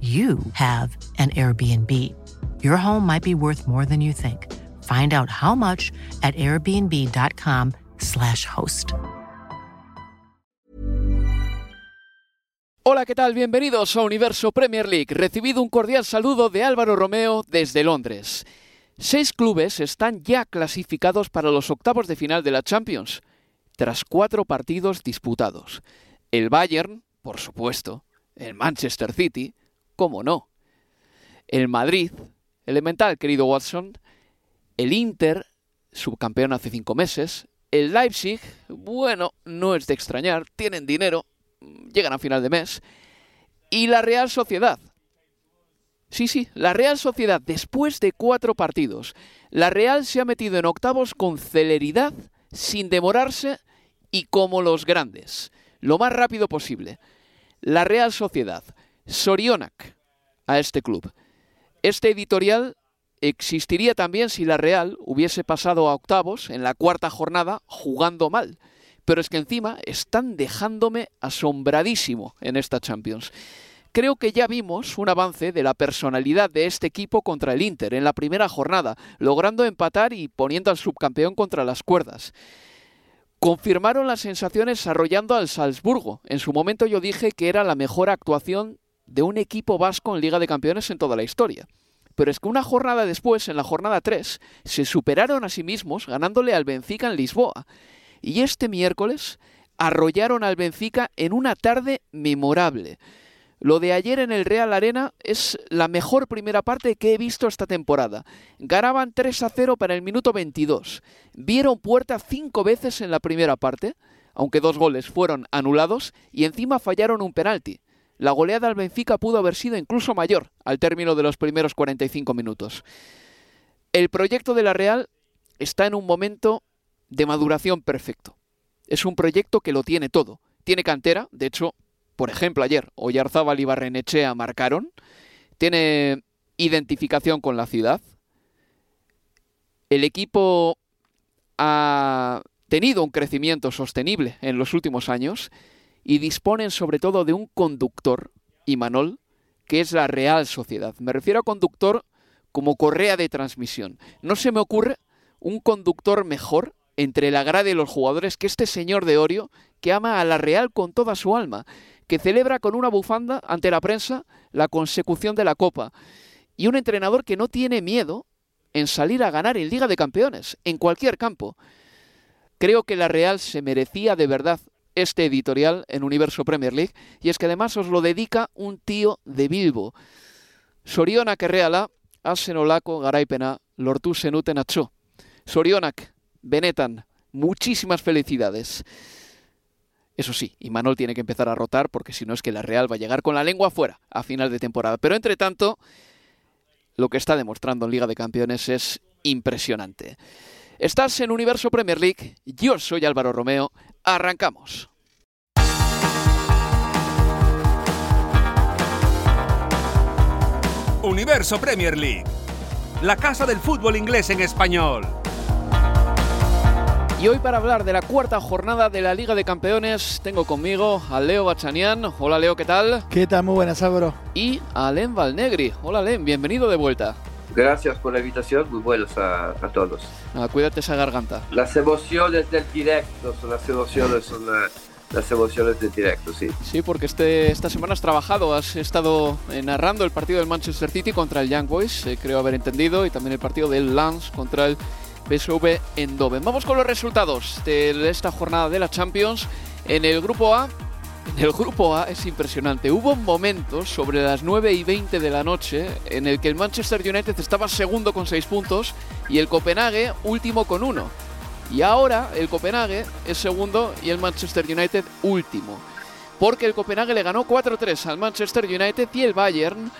you have an Airbnb. Your home might be worth more than you think. Find out how much at airbnb.com/slash host. Hola, ¿qué tal? Bienvenidos a Universo Premier League. Recibido un cordial saludo de Álvaro Romeo desde Londres. Seis clubes están ya clasificados para los octavos de final de la Champions, tras cuatro partidos disputados. El Bayern, por supuesto, el Manchester City, cómo no. El Madrid, elemental, querido Watson. El Inter, subcampeón hace cinco meses. El Leipzig, bueno, no es de extrañar, tienen dinero, llegan a final de mes. Y la Real Sociedad. Sí, sí, la Real Sociedad, después de cuatro partidos, la Real se ha metido en octavos con celeridad, sin demorarse y como los grandes, lo más rápido posible. La Real Sociedad, Sorionak a este club. Este editorial existiría también si la Real hubiese pasado a octavos en la cuarta jornada jugando mal. Pero es que encima están dejándome asombradísimo en esta Champions. Creo que ya vimos un avance de la personalidad de este equipo contra el Inter en la primera jornada, logrando empatar y poniendo al subcampeón contra las cuerdas. Confirmaron las sensaciones arrollando al Salzburgo. En su momento yo dije que era la mejor actuación de un equipo vasco en Liga de Campeones en toda la historia. Pero es que una jornada después, en la jornada 3, se superaron a sí mismos ganándole al Benfica en Lisboa. Y este miércoles arrollaron al Benfica en una tarde memorable. Lo de ayer en el Real Arena es la mejor primera parte que he visto esta temporada. Ganaban 3 a 0 para el minuto 22. Vieron puerta cinco veces en la primera parte, aunque dos goles fueron anulados, y encima fallaron un penalti. La goleada al Benfica pudo haber sido incluso mayor al término de los primeros 45 minutos. El proyecto de la Real está en un momento de maduración perfecto. Es un proyecto que lo tiene todo. Tiene cantera, de hecho, por ejemplo, ayer Oyarzábal y Barrenechea marcaron. Tiene identificación con la ciudad. El equipo ha tenido un crecimiento sostenible en los últimos años y disponen sobre todo de un conductor, Imanol, que es la Real Sociedad. Me refiero a conductor como correa de transmisión. No se me ocurre un conductor mejor entre la grada y los jugadores que este señor de Orio, que ama a la Real con toda su alma, que celebra con una bufanda ante la prensa la consecución de la Copa, y un entrenador que no tiene miedo en salir a ganar en Liga de Campeones, en cualquier campo. Creo que la Real se merecía de verdad este editorial en Universo Premier League, y es que además os lo dedica un tío de Bilbo. Sorionak erreala, asenolako garaipena lortu zenuten atzo. Sorionak, benetan, muchísimas felicidades. Eso sí, y Manol tiene que empezar a rotar porque si no es que la Real va a llegar con la lengua fuera a final de temporada. Pero entre tanto, lo que está demostrando en Liga de Campeones es impresionante. Estás en Universo Premier League, yo soy Álvaro Romeo, arrancamos. Universo Premier League, la casa del fútbol inglés en español. Y hoy para hablar de la cuarta jornada de la Liga de Campeones tengo conmigo a Leo Bachanian. Hola Leo, ¿qué tal? ¿Qué tal? Muy buenas, Álvaro. Y a Len Valnegri. Hola Len, bienvenido de vuelta. Gracias por la invitación, muy buenos a, a todos. Ah, cuídate esa garganta. Las emociones del directo son las emociones, son, eh, las emociones de directo, sí. Sí, porque este, esta semana has trabajado, has estado eh, narrando el partido del Manchester City contra el Young Boys, eh, creo haber entendido, y también el partido del Lance contra el PSV Eindhoven. Vamos con los resultados de esta jornada de la Champions. En el grupo A, en el grupo A es impresionante. Hubo momentos sobre las 9 y 20 de la noche en el que el Manchester United estaba segundo con 6 puntos y el Copenhague último con 1. Y ahora el Copenhague es segundo y el Manchester United último. Porque el Copenhague le ganó 4-3 al Manchester United y el Bayern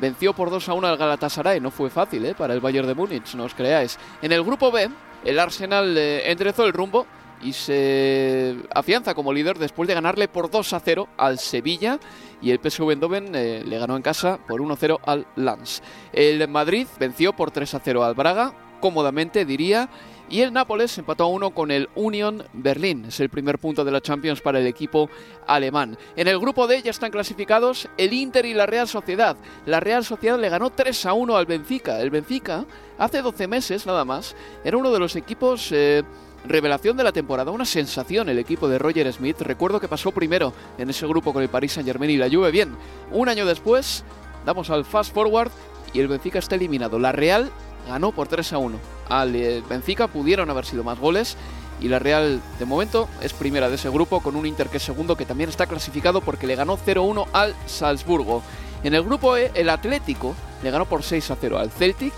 venció por 2 1 al Galatasaray. No fue fácil ¿eh? para el Bayern de Múnich, no os creáis. En el grupo B, el Arsenal eh, enderezó el rumbo y se afianza como líder después de ganarle por 2 a 0 al Sevilla y el PSV Eindhoven eh, le ganó en casa por 1 0 al Lens. El Madrid venció por 3 a 0 al Braga, cómodamente diría, y el Nápoles empató a 1 con el Union Berlín. Es el primer punto de la Champions para el equipo alemán. En el grupo D ya están clasificados el Inter y la Real Sociedad. La Real Sociedad le ganó 3 a 1 al Benfica. El Benfica, hace 12 meses nada más, era uno de los equipos... Eh, Revelación de la temporada, una sensación el equipo de Roger Smith. Recuerdo que pasó primero en ese grupo con el Paris Saint Germain y la Juve. Bien, un año después, damos al fast forward y el Benfica está eliminado. La Real ganó por 3 a 1. Al eh, Benfica pudieron haber sido más goles y la Real de momento es primera de ese grupo con un Inter que es segundo que también está clasificado porque le ganó 0-1 al Salzburgo. En el grupo E el Atlético le ganó por 6 a 0 al Celtic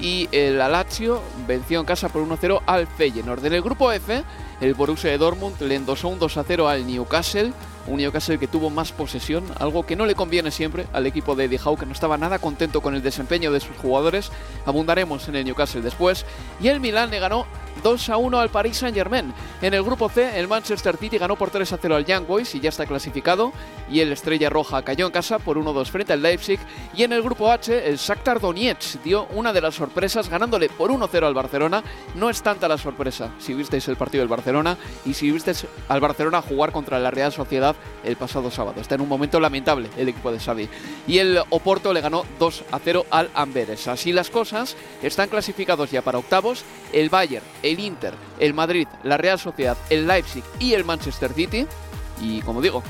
y el Lazio venció en casa por 1-0 al Feyenoord. En el grupo F, el Borussia de Dortmund le endosó un 2-0 al Newcastle, un Newcastle que tuvo más posesión, algo que no le conviene siempre al equipo de Eddie que no estaba nada contento con el desempeño de sus jugadores. Abundaremos en el Newcastle después. Y el Milan le ganó 2 a 1 al Paris Saint-Germain. En el grupo C, el Manchester City ganó por 3 a 0 al Young Boys y ya está clasificado. Y el Estrella Roja cayó en casa por 1-2 frente al Leipzig. Y en el grupo H, el Shakhtar Donetsk dio una de las sorpresas ganándole por 1-0 al Barcelona. No es tanta la sorpresa si visteis el partido del Barcelona y si visteis al Barcelona jugar contra la Real Sociedad el pasado sábado. Está en un momento lamentable el equipo de Xavi. Y el Oporto le ganó 2 a 0 al Amberes. Así las cosas, están clasificados ya para octavos el Bayern, el Inter, el Madrid, la Real Sociedad, el Leipzig y el Manchester City. Y como digo,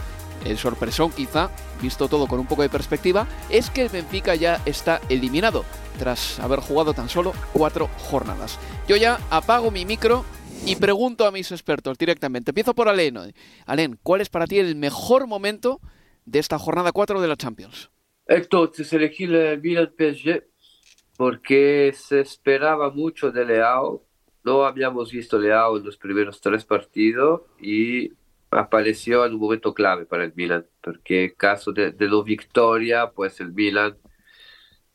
el sorpresón quizá, visto todo con un poco de perspectiva, es que el Benfica ya está eliminado tras haber jugado tan solo cuatro jornadas. Yo ya apago mi micro y pregunto a mis expertos directamente. Empiezo por Alen. Alen, ¿cuál es para ti el mejor momento de esta jornada 4 de la Champions? Entonces elegí el Milan PSG porque se esperaba mucho de Leao. No habíamos visto Leao en los primeros tres partidos y apareció en un momento clave para el Milan, porque en caso de, de victoria, pues el Milan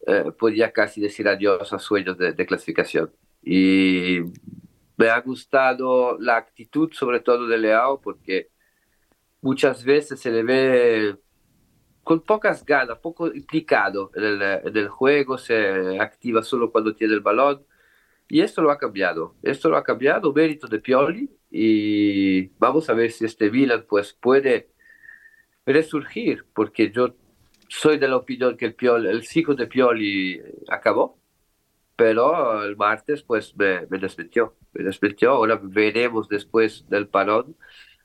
eh, podía casi decir adiós a sueños de, de, clasificación. Y me ha gustado la actitud, sobre todo de Leao, porque muchas veces se le ve con pocas ganas, poco implicado en el, juego, se activa solo cuando tiene el balón. Y esto lo ha cambiado. Esto lo ha cambiado, mérito de Pioli. Y vamos a ver si este Milan pues, puede resurgir, porque yo soy de la opinión que el, Pioli, el ciclo de Pioli acabó. Pero el martes pues me, me. Me desmentió. Ahora veremos después del parón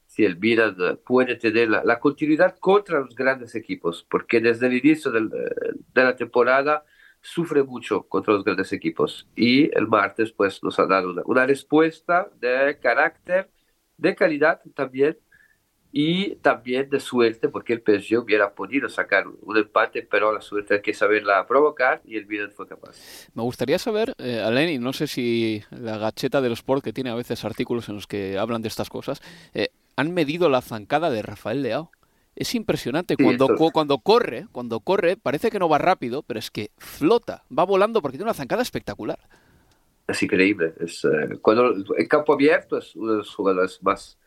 si el Milan puede tener la, la, continuidad contra los grandes equipos, porque desde el inicio del, de la temporada sufre mucho contra los grandes equipos. Y el martes pues nos ha dado una respuesta de carácter, de calidad también, y también de suerte, porque el PSG hubiera podido sacar un empate, pero la suerte hay que saberla provocar y el Milan fue capaz. Me gustaría saber, eh, Alain, y no sé si la gacheta del sport, que tiene a veces artículos en los que hablan de estas cosas, eh, han medido la zancada de Rafael Leao. Es impresionante. Sí, cuando, eso... cuando corre, cuando corre, parece que no va rápido, pero es que flota, va volando porque tiene una zancada espectacular. Es increíble. Es, eh, cuando el campo abierto es uno de los jugadores más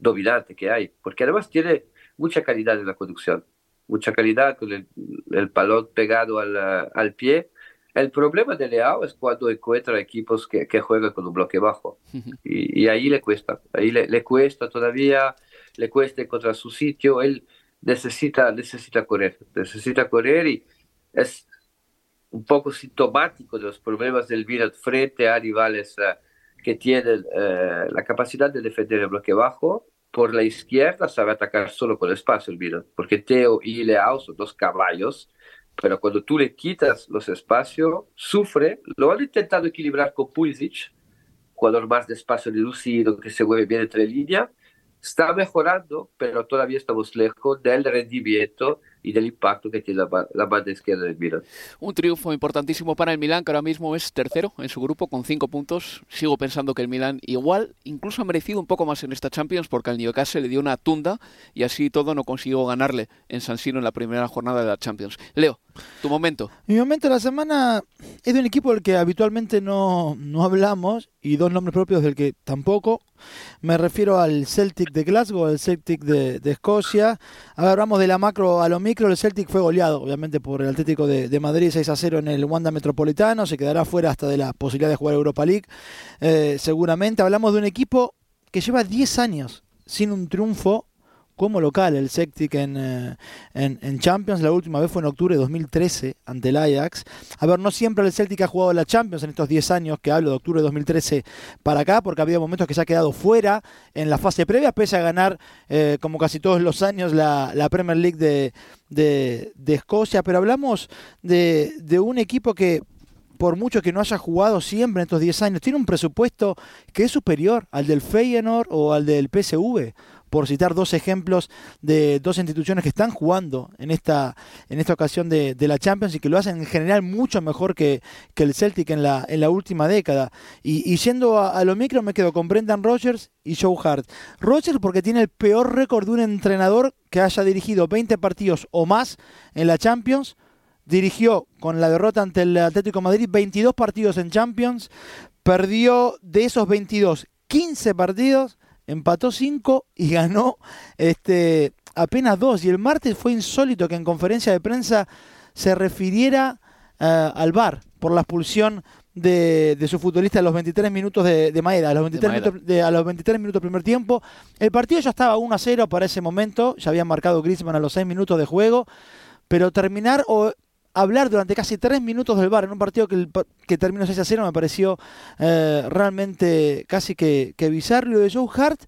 dominante que hay, porque además tiene mucha calidad en la conducción, mucha calidad con el, el balón pegado al, al, pie. El problema de Leao es cuando encuentra equipos que, que juegan con un bloque bajo. Y, y ahí le cuesta, ahí le, le, cuesta todavía, le cuesta encontrar su sitio, él necesita, necesita correr, necesita correr y es un poco sintomático de los problemas del Milan frente a rivales uh, que tienen uh, la capacidad de defender el bloque bajo por la izquierda sabe atacar solo con espacio el Milan, porque Teo y Leao son dos caballos, pero cuando tú le quitas los espacios, sufre. Lo han intentado equilibrar con Pulisic, jugador más despacio lucido, que se mueve bien entre líneas. Está mejorando, pero todavía estamos lejos del rendimiento y del impacto que tiene la, la, banda izquierda del Milan. Un triunfo importantísimo para el Milan, que ahora mismo es tercero en su grupo con cinco puntos. Sigo pensando que el Milan igual incluso ha merecido un poco más en esta Champions porque al Newcastle le dio una tunda y así todo no consiguió ganarle en San Siro en la primera jornada de la Champions. Leo, tu momento. Mi momento de la semana es de un equipo del que habitualmente no, no hablamos y dos nombres propios del que tampoco. Me refiero al Celtic de Glasgow, al Celtic de, de Escocia. Ahora hablamos de la macro a lo micro. El Celtic fue goleado, obviamente, por el Atlético de, Madrid 6 a 0 en el Wanda Metropolitano. Se quedará fuera hasta de la posibilidad de jugar Europa League. Eh, seguramente hablamos de un equipo que lleva 10 años sin un triunfo como local el Celtic en, eh, en, en, Champions. La última vez fue en octubre de 2013 ante el Ajax. A ver, no siempre el Celtic ha jugado la Champions en estos 10 años que hablo de octubre de 2013 para acá, porque ha habido momentos que se ha quedado fuera en la fase previa, pese a ganar, eh, como casi todos los años, la, la Premier League de, de, de, Escocia. Pero hablamos de, de un equipo que por mucho que no haya jugado siempre en estos 10 años, tiene un presupuesto que es superior al del Feyenoord o al del PSV por citar dos ejemplos de dos instituciones que están jugando en esta, en esta ocasión de, la Champions y que lo hacen en general mucho mejor que, el Celtic en la, en la última década. Y, y yendo a, a, lo micro me quedo con Brendan Rodgers y Joe Hart. Rodgers porque tiene el peor récord de un entrenador que haya dirigido 20 partidos o más en la Champions dirigió con la derrota ante el Atlético Madrid 22 partidos en Champions, perdió de esos 22 15 partidos empató 5 y ganó este, apenas 2. Y el martes fue insólito que en conferencia de prensa se refiriera uh, al VAR por la expulsión de, de, su futbolista a los 23 minutos de, de Maeda, a los 23, de minutos, de, a los 23 minutos primer tiempo. El partido ya estaba 1 a 0 para ese momento, ya había marcado Griezmann a los 6 minutos de juego, pero terminar o hablar durante casi tres minutos del bar en un partido que, terminó 6 a 0 me pareció eh, realmente casi que, que bizarro. Lo de Joe Hart,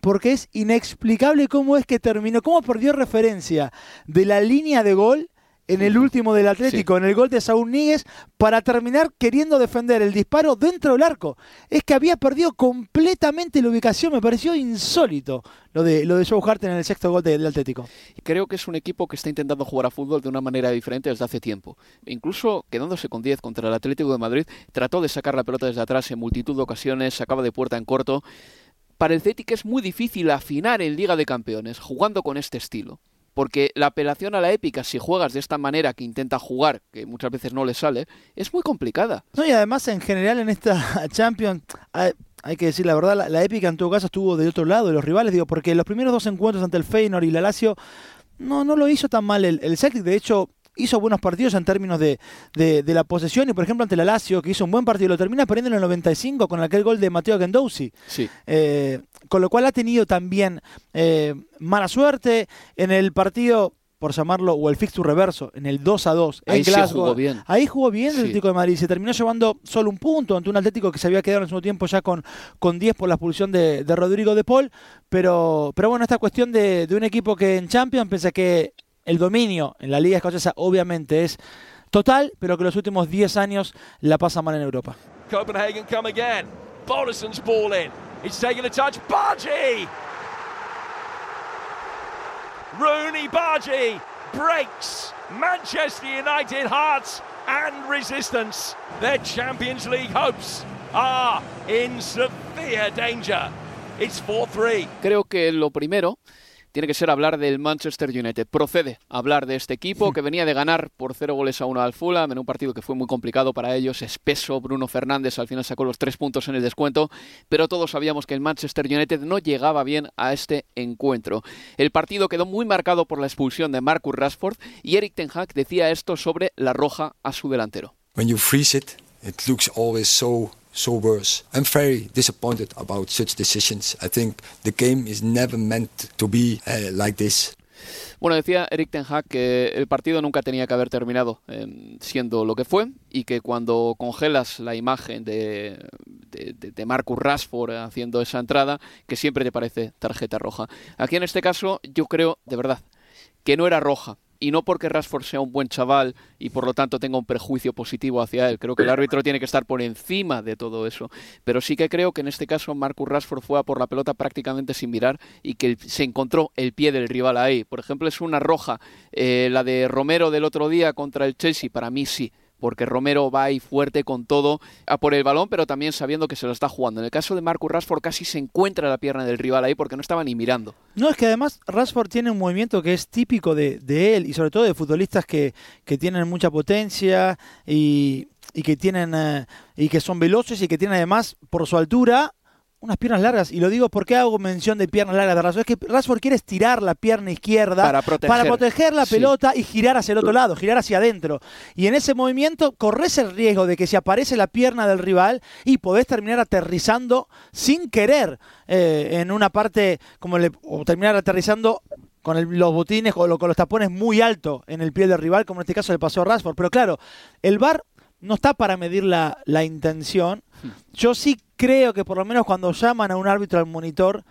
porque es inexplicable cómo es que terminó, cómo perdió referencia de la línea de gol en el último del Atlético, sí. en el gol de Saúl Níguez, para terminar queriendo defender el disparo dentro del arco. Es que había perdido completamente la ubicación, me pareció insólito lo de, lo de Joe Hart en el sexto gol del Atlético. Creo que es un equipo que está intentando jugar a fútbol de una manera diferente desde hace tiempo. Incluso quedándose con 10 contra el Atlético de Madrid, trató de sacar la pelota desde atrás en multitud de ocasiones, sacaba de puerta en corto. Para el Celtic es muy difícil afinar en Liga de Campeones jugando con este estilo porque la apelación a la épica, si juegas de esta manera que intenta jugar, que muchas veces no le sale, es muy complicada. No, y además en general en esta Champions, hay, que decir la verdad, la, la, épica en todo caso estuvo del otro lado de los rivales, digo, porque los primeros dos encuentros ante el Feyenoord y la Lazio, no, no lo hizo tan mal el, el Celtic, de hecho hizo buenos partidos en términos de, de, de, la posesión y por ejemplo ante la Lazio que hizo un buen partido lo termina perdiendo en el 95 con aquel gol de Mateo Gendouzi sí. eh, con lo cual ha tenido también eh, mala suerte en el partido por llamarlo, o el fixture reverso, en el 2 a 2 Ahí en Glasgow. Sí jugó bien. Ahí jugó bien el sí. Atlético de Madrid. Se terminó llevando solo un punto ante un Atlético que se había quedado en su tiempo ya con, con 10 por la expulsión de, de Rodrigo de Paul. Pero, pero bueno, esta cuestión de, de un equipo que en Champions pensé que el dominio en la Liga Escocesa obviamente es total, pero que los últimos 10 años la pasa mal en Europa. Copenhagen come again. Bolison's ball in. He's taking a touch. Bargy! Rooney Bargy breaks Manchester United hearts and resistance. Their Champions League hopes are in severe danger. It's 4-3. Creo que lo primero tiene que ser hablar del Manchester United. Procede a hablar de este equipo que venía de ganar por cero goles a uno al Fulham en un partido que fue muy complicado para ellos, espeso. Bruno Fernández al final sacó los tres puntos en el descuento, pero todos sabíamos que el Manchester United no llegaba bien a este encuentro. El partido quedó muy marcado por la expulsión de Marcus Rashford y Eric Ten Hag decía esto sobre la roja a su delantero. So worse. I'm very disappointed about such decisions. I think the game is never meant to be uh, like this. Bueno, decía Eric Ten Hag que el partido nunca tenía que haber terminado eh, siendo lo que fue y que cuando congelas la imagen de, de, Marcus Rashford haciendo esa entrada, que siempre te parece tarjeta roja. Aquí en este caso, yo creo, de verdad, que no era roja y no porque Rashford sea un buen chaval y por lo tanto tenga un prejuicio positivo hacia él. Creo que el árbitro tiene que estar por encima de todo eso. Pero sí que creo que en este caso Marcus Rashford fue a por la pelota prácticamente sin mirar y que se encontró el pie del rival ahí. Por ejemplo, es una roja. Eh, la de Romero del otro día contra el Chelsea, para mí sí porque Romero va ahí fuerte con todo a por el balón, pero también sabiendo que se lo está jugando. En el caso de Marcus Rashford casi se encuentra la pierna del rival ahí porque no estaba ni mirando. No, es que además Rashford tiene un movimiento que es típico de, él y sobre todo de futbolistas que, que tienen mucha potencia y, que tienen eh, y que son veloces y que tienen además por su altura unas piernas largas. Y lo digo porque hago mención de piernas largas de Rashford. Es que Rashford quiere estirar la pierna izquierda para proteger, la pelota y girar hacia el otro lado, girar hacia adentro. Y en ese movimiento corres el riesgo de que si aparece la pierna del rival y podés terminar aterrizando sin querer eh, en una parte, como le, o terminar aterrizando con los botines o con los tapones muy alto en el pie del rival, como en este caso le pasó a Rashford. Pero claro, el VAR no está para medir la, la intención. Hmm. Yo sí creo que por lo menos cuando llaman a un árbitro al monitor,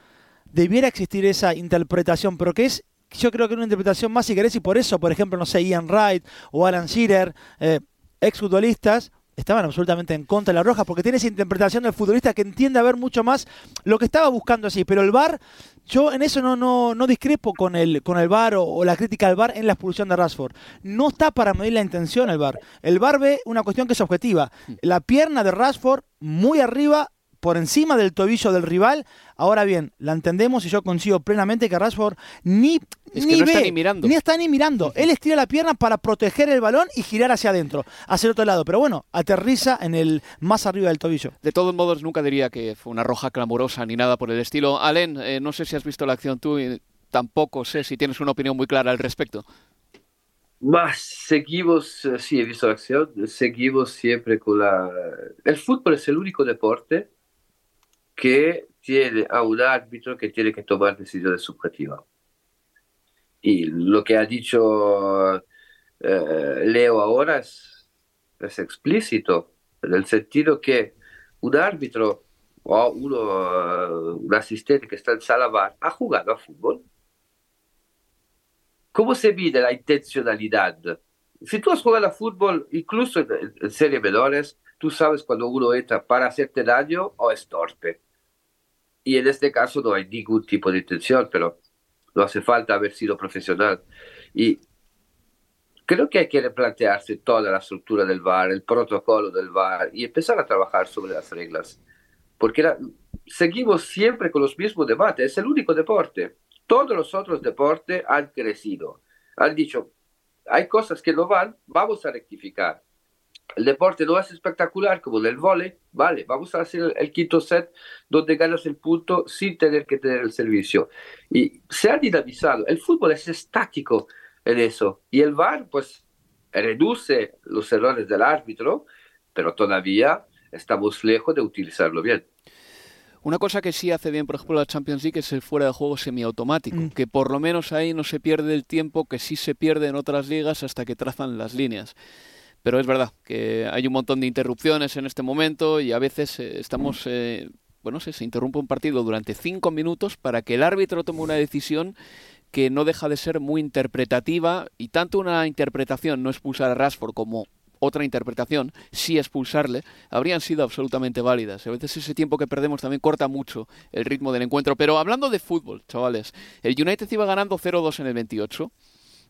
debiera existir esa interpretación, pero que es, yo creo que una interpretación más, si querés, y por eso, por ejemplo, no sé, Ian Wright o Alan Shearer, eh, exfutbolistas, estaban absolutamente en contra de la roja, porque tiene esa interpretación del futbolista que entiende a ver mucho más lo que estaba buscando así, pero el VAR, yo en eso no, no, no discrepo con el, con el VAR o, la crítica al VAR en la expulsión de Rashford. No está para medir la intención el VAR. El VAR ve una cuestión que es objetiva. La pierna de Rashford muy arriba por encima del tobillo del rival. Ahora bien, la entendemos y yo consigo plenamente que Rashford ni, ni está ni mirando. Ni está ni mirando. Él estira la pierna para proteger el balón y girar hacia adentro, hacia el otro lado. Pero bueno, aterriza en el más arriba del tobillo. De todos modos, nunca diría que fue una roja clamorosa ni nada por el estilo. Allen, eh, no sé si has visto la acción tú y tampoco sé si tienes una opinión muy clara al respecto. Más seguimos, eh, sí, he visto la acción, seguimos siempre con la... El fútbol es el único deporte que tiene a un árbitro que tiene que tomar decisiones subjetivas. Y lo que ha dicho eh, Leo ahora es, es, explícito, en el sentido que un árbitro o uno, un asistente que está en sala bar ha jugado a fútbol. ¿Cómo se mide la intencionalidad? Si tú has jugado a fútbol, incluso en, en series menores, tú sabes cuando uno entra para hacerte daño o es torpe. Y en este caso no hay ningún tipo de intención, pero no hace falta haber sido profesional. Y creo que hay que replantearse toda la estructura del VAR, el protocolo del VAR y empezar a trabajar sobre las reglas. Porque seguimos siempre con los mismos debates, es el único deporte. Todos los otros deportes han crecido. Han dicho, hay cosas que no van, vamos a rectificar el deporte no es espectacular como el del vole, vale, vamos a hacer el, quinto set donde ganas el punto sin tener que tener el servicio. Y se ha dinamizado. El fútbol es estático en eso. Y el VAR, pues, reduce los errores del árbitro, pero todavía estamos lejos de utilizarlo bien. Una cosa que sí hace bien, por ejemplo, la Champions League es el fuera de juego semiautomático, mm. que por lo menos ahí no se pierde el tiempo que sí se pierde en otras ligas hasta que trazan las líneas. Pero es verdad que hay un montón de interrupciones en este momento y a veces eh, estamos, eh, bueno, se, se interrumpe un partido durante cinco minutos para que el árbitro tome una decisión que no deja de ser muy interpretativa y tanto una interpretación no expulsar a Rashford como otra interpretación, sí expulsarle, habrían sido absolutamente válidas. A veces ese tiempo que perdemos también corta mucho el ritmo del encuentro. Pero hablando de fútbol, chavales, el United iba ganando 0-2 en el 28,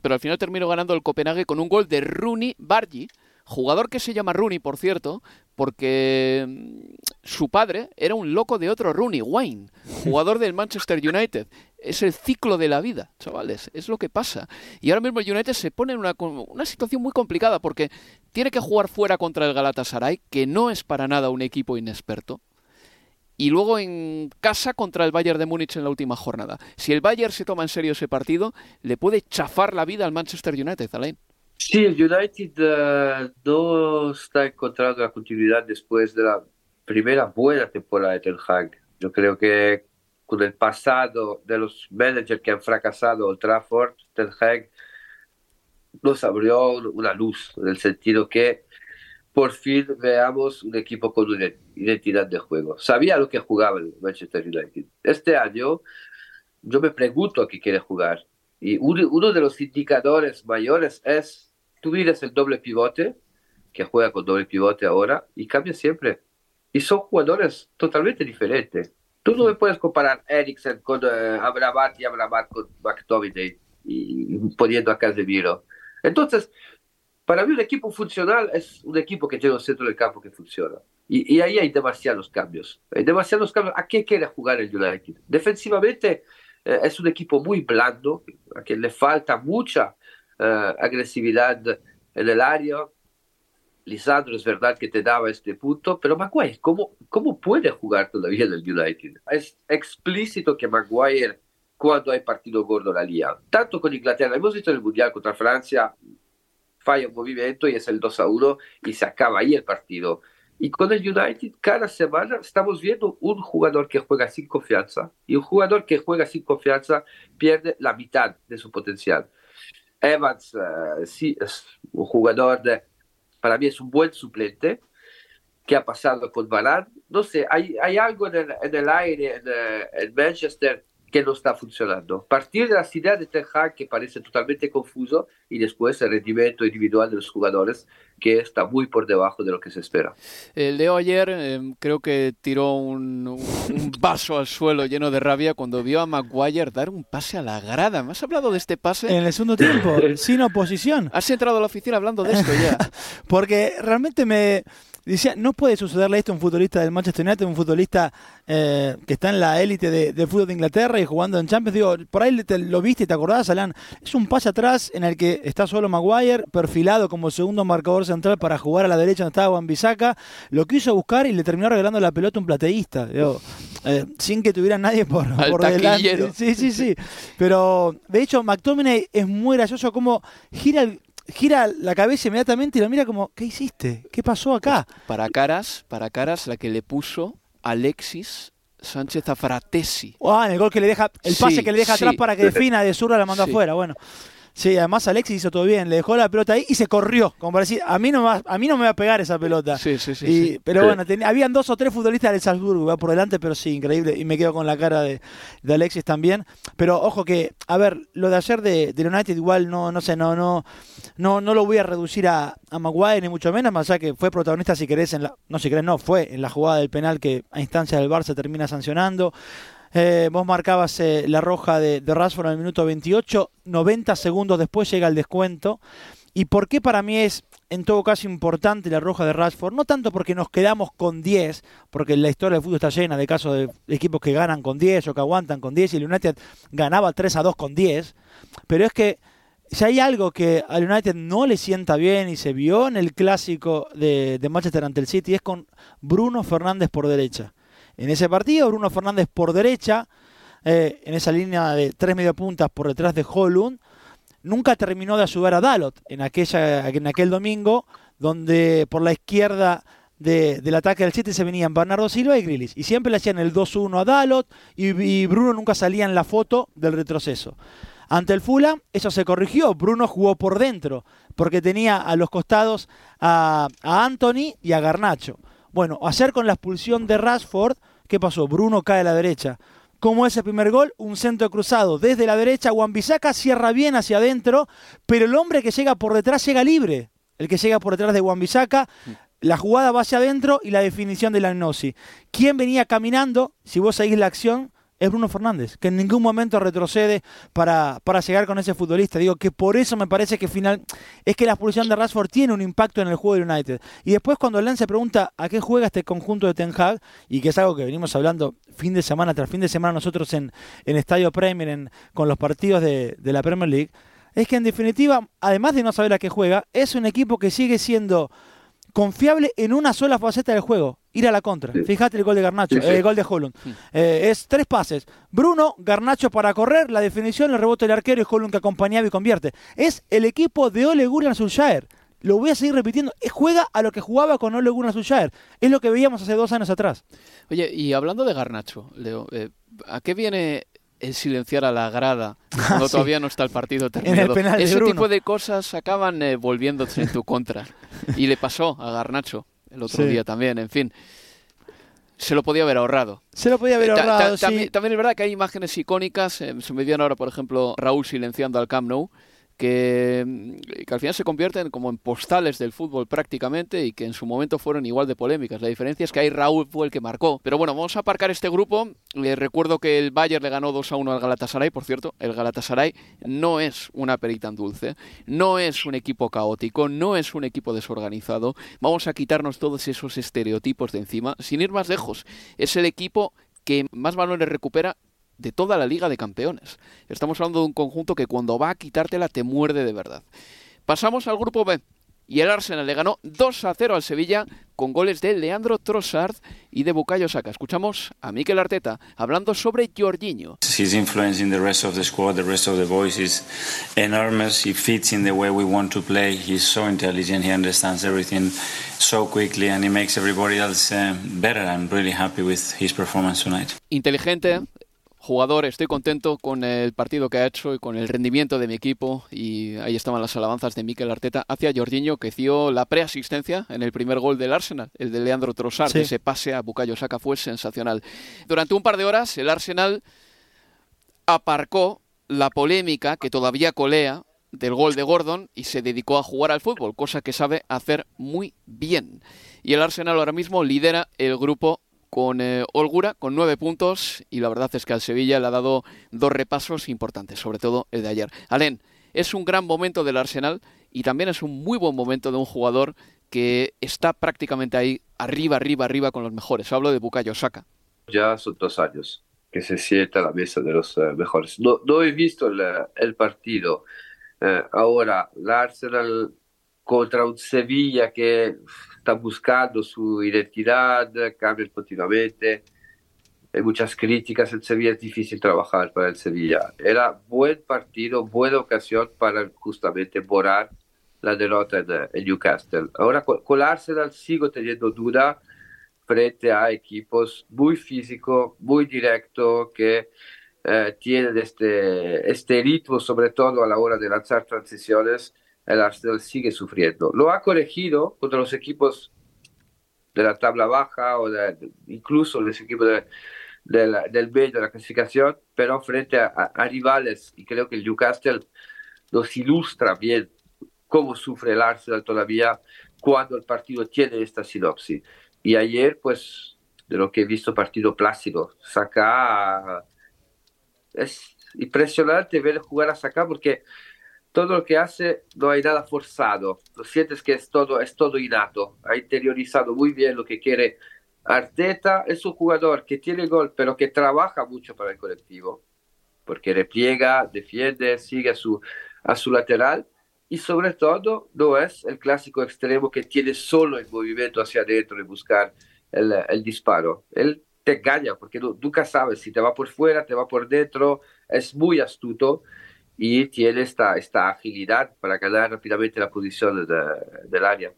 pero al final terminó ganando el Copenhague con un gol de Rooney Bargi, Jugador que se llama Rooney, por cierto, porque mm, su padre era un loco de otro Rooney, Wayne, jugador del Manchester United. Es el ciclo de la vida, chavales, es lo que pasa. Y ahora mismo el United se pone en una, una situación muy complicada porque tiene que jugar fuera contra el Galatasaray, que no es para nada un equipo inexperto y luego en casa contra el Bayern de Múnich en la última jornada. Si el Bayern se toma en serio ese partido, le puede chafar la vida al Manchester United, Alain. Sí, el United uh, no está encontrando la continuidad después de la primera buena temporada de Ten Hag. Yo creo que con el pasado de los managers que han fracasado Old Trafford, Ten Hag nos abrió una luz, en el sentido que por fin veamos un equipo con una identidad de juego. Sabía lo que jugaba el Manchester United. Este año yo me pregunto a qué quiere jugar. Y uno de los indicadores mayores es, tú miras el doble pivote, que juega con doble pivote ahora, y cambia siempre. Y son jugadores totalmente diferentes. Tú no me puedes comparar Eriksen con uh, Abramat y Abramat con McTominay y, y poniendo a Casemiro. Entonces, para mí un equipo funcional es un equipo que tiene un centro del campo que funciona. Y, y, ahí hay demasiados cambios. Hay demasiados cambios. ¿A qué quiere jugar el United? Defensivamente eh, es un equipo muy blando, a quien le falta mucha uh, agresividad en el área. Lisandro es verdad que te daba este punto, pero Maguire, ¿cómo, ¿cómo puede jugar todavía en el United? Es explícito que Maguire, cuando hay partido gordo, la lía. Tanto con Inglaterra, hemos visto en el Mundial contra Francia, falla un movimiento y es el 2 a 1 y se acaba ahí el partido. Y con el United, cada semana estamos viendo un jugador que juega sin confianza y un jugador que juega sin confianza pierde la mitad de su potencial. Evans, uh, sí, es un jugador de, para mí es un buen suplente que ha pasado con Varane. No sé, hay, hay algo en el, aire en, uh, en Manchester que no está funcionando. Partir de las ideas de Ten Hag, que parece totalmente confuso, y después el rendimiento individual de los jugadores, que está muy por debajo de lo que se espera. El Leo ayer eh, creo que tiró un, un, vaso al suelo lleno de rabia cuando vio a Maguire dar un pase a la grada. ¿Me has hablado de este pase? En el segundo tiempo, sin oposición. Has entrado a la oficina hablando de esto ya. Porque realmente me decía, no puede sucederle esto a un futbolista del Manchester United, un futbolista eh, que está en la élite del de fútbol de Inglaterra y jugando en Champions. Digo, por ahí te, lo viste y te acordás, Alan. Es un pase atrás en el que está solo Maguire, perfilado como segundo marcador central para jugar a la derecha donde estaba Juan Bisaca. Lo quiso buscar y le terminó regalando la pelota a un plateísta. Digo, eh, sin que tuviera nadie por, por delante. Sí, sí, sí. Pero de hecho, McTominay es muy gracioso como gira el gira la cabeza inmediatamente y lo mira como, ¿qué hiciste? ¿Qué pasó acá? Pues para caras, para caras, la que le puso Alexis Sánchez a Fratesi. Ah, en el gol que le deja, el pase sí, que le deja sí. atrás para que defina de zurda la mandó sí. afuera. Bueno. Sí, además Alexis hizo todo bien, le dejó la pelota ahí y se corrió, como para decir, a mí no me va, a, mí no me va a pegar esa pelota. Sí, sí, sí. Y, pero bueno, ten, habían dos o tres futbolistas del Salzburgo va por delante, pero sí, increíble. Y me quedo con la cara de, de Alexis también. Pero ojo que, a ver, lo de ayer de, de United igual no, no sé, no, no, no, no lo voy a reducir a, a Maguire ni mucho menos, más allá que fue protagonista si querés en la, no si querés, no, fue en la jugada del penal que a instancia del Barça termina sancionando. Eh, vos marcabas eh, la roja de, de Rashford en el minuto 28, 90 segundos después llega el descuento. ¿Y por qué para mí es en todo caso importante la roja de Rashford? No tanto porque nos quedamos con 10, porque la historia del fútbol está llena de casos de equipos que ganan con 10 o que aguantan con 10 y el United ganaba 3 a 2 con 10, pero es que si hay algo que al United no le sienta bien y se vio en el clásico de, de Manchester ante el City es con Bruno Fernández por derecha en ese partido. Bruno Fernández por derecha, eh, en esa línea de tres mediapuntas por detrás de Holund. Nunca terminó de ayudar a Dalot en, aquella, en aquel domingo, donde por la izquierda de, del ataque del 7 se venían Bernardo Silva y Grillis. Y siempre le hacían el 2-1 a Dalot y, Bruno nunca salía en la foto del retroceso. Ante el Fulham, eso se corrigió. Bruno jugó por dentro, porque tenía a los costados a Anthony y a Garnacho. Bueno, ayer con la expulsión de Rashford, ¿qué pasó? Bruno cae a la derecha. Como ese primer gol, un centro cruzado desde la derecha, Wan-Bissaka cierra bien hacia adentro, pero el hombre que llega por detrás llega libre. El que llega por detrás de Wan-Bissaka, la jugada va hacia adentro y la definición de la Gnosi. ¿Quién venía caminando? Si vos seguís la acción, es Bruno Fernández, que en ningún momento retrocede para, para llegar con ese futbolista. Digo que por eso me parece que final es que la expulsión de Rashford tiene un impacto en el juego del United. Y después cuando Len se pregunta a qué juega este conjunto de Ten Hag, y que es algo que venimos hablando fin de semana tras fin de semana nosotros en, en Estadio Premier, en, con los partidos de la Premier League, es que en definitiva, además de no saber a qué juega, es un equipo que sigue siendo confiable en una sola faceta del juego, ir a la contra. Sí. Fíjate el gol de Garnacho, sí, sí. Eh, el gol de Holland. Sí. Eh, es tres pases. Bruno, Garnacho para correr, la definición, el rebote del arquero y Holland que acompañaba y convierte. Es el equipo de Ole Gunnar Solskjaer. Lo voy a seguir repitiendo. Juega a lo que jugaba con Ole Gunnar Solskjaer. Es lo que veíamos hace dos años atrás. Oye, y hablando de Garnacho, Leo, eh, ¿a qué viene el silenciar a la grada cuando Sí. todavía no está el partido terminado. Ese tipo de cosas acaban eh, volviéndose en tu contra. Y le pasó a Garnacho el otro Sí. día también, en fin. Se lo podía haber ahorrado. Se lo podía haber Ta- ta- ahorrado, sí. también, también es verdad que hay imágenes icónicas. eh, se me viene ahora, por ejemplo, Raúl silenciando al Camp Nou, que, mm, que al final se convierten como en postales del fútbol prácticamente y que en su momento fueron igual de polémicas. La diferencia es que ahí Raúl fue el que marcó. Pero bueno, vamos a aparcar este grupo. Les recuerdo que el Bayern le ganó 2 a 1 al Galatasaray, por cierto. El Galatasaray no es una perita tan dulce, no es un equipo caótico, no es un equipo desorganizado. Vamos a quitarnos todos esos estereotipos de encima, sin ir más lejos. Es el equipo que más balones recupera de toda la Liga de Campeones. Estamos hablando de un conjunto que cuando va a quitártela te muerde de verdad. Pasamos al grupo B. Y el Arsenal le ganó 2 a 0 al Sevilla con goles de Leandro Trossard y de Bukayo Saka. Escuchamos a Mikel Arteta hablando sobre Jorginho. His influence in the rest of the squad, the rest of the boys is enormous. He fits in the way we want to play. He's so intelligent. He understands everything so quickly and he makes everybody else uh, better. I'm really happy with his performance tonight. Inteligente, jugador, estoy contento con el partido que ha hecho y con el rendimiento de mi equipo y ahí estaban las alabanzas de Mikel Arteta hacia Jorginho que dio la preasistencia en el primer gol del Arsenal, el de Leandro Trossard, Sí. ese pase a Bukayo Saka fue sensacional. Durante un par de horas el Arsenal aparcó la polémica que todavía colea del gol de Gordon y se dedicó a jugar al fútbol, cosa que sabe hacer muy bien. Y el Arsenal ahora mismo lidera el grupo con eh, holgura, con nueve puntos, y la verdad es que al Sevilla le ha dado dos repasos importantes, sobre todo el de ayer. Alén, es un gran momento del Arsenal y también es un muy buen momento de un jugador que está prácticamente ahí, arriba, arriba, arriba con los mejores. Hablo de Bukayo Saka. Ya son dos años que se sienta a la mesa de los eh, mejores. No, he visto el, el partido. Eh, ahora, el Arsenal contra un Sevilla que está buscando su identidad, cambia continuamente. Hay muchas críticas. El Sevilla es difícil trabajar para el Sevilla. Era buen partido, buena ocasión para justamente borrar la derrota en, eh, en Newcastle. Ahora con el Arsenal sigo teniendo duda frente a equipos muy físicos, muy directos, que eh, tienen este, este ritmo, sobre todo a la hora de lanzar transiciones, el Arsenal sigue sufriendo. Lo ha corregido contra los equipos de la tabla baja o incluso los equipos del medio de la clasificación, pero frente a, a- a rivales, y creo que el Newcastle nos ilustra bien cómo sufre el Arsenal todavía cuando el partido tiene esta sinopsis. Y ayer, pues, de lo que he visto, partido plácido. Saca. Es impresionante ver jugar a Saca porque todo lo que hace no hay nada forzado. Lo sientes que es todo, es todo innato. Ha interiorizado muy bien lo que quiere Arteta. Es un jugador que tiene gol, pero que trabaja mucho para el colectivo. Porque repliega, defiende, sigue a su, a su lateral. Y sobre todo, no es el clásico extremo que tiene solo el movimiento hacia adentro y buscar el, el disparo. Él te engaña porque nu- nunca sabes si te va por fuera, te va por dentro. Es muy astuto y tiene esta, esta agilidad para ganar rápidamente la posición de- del área.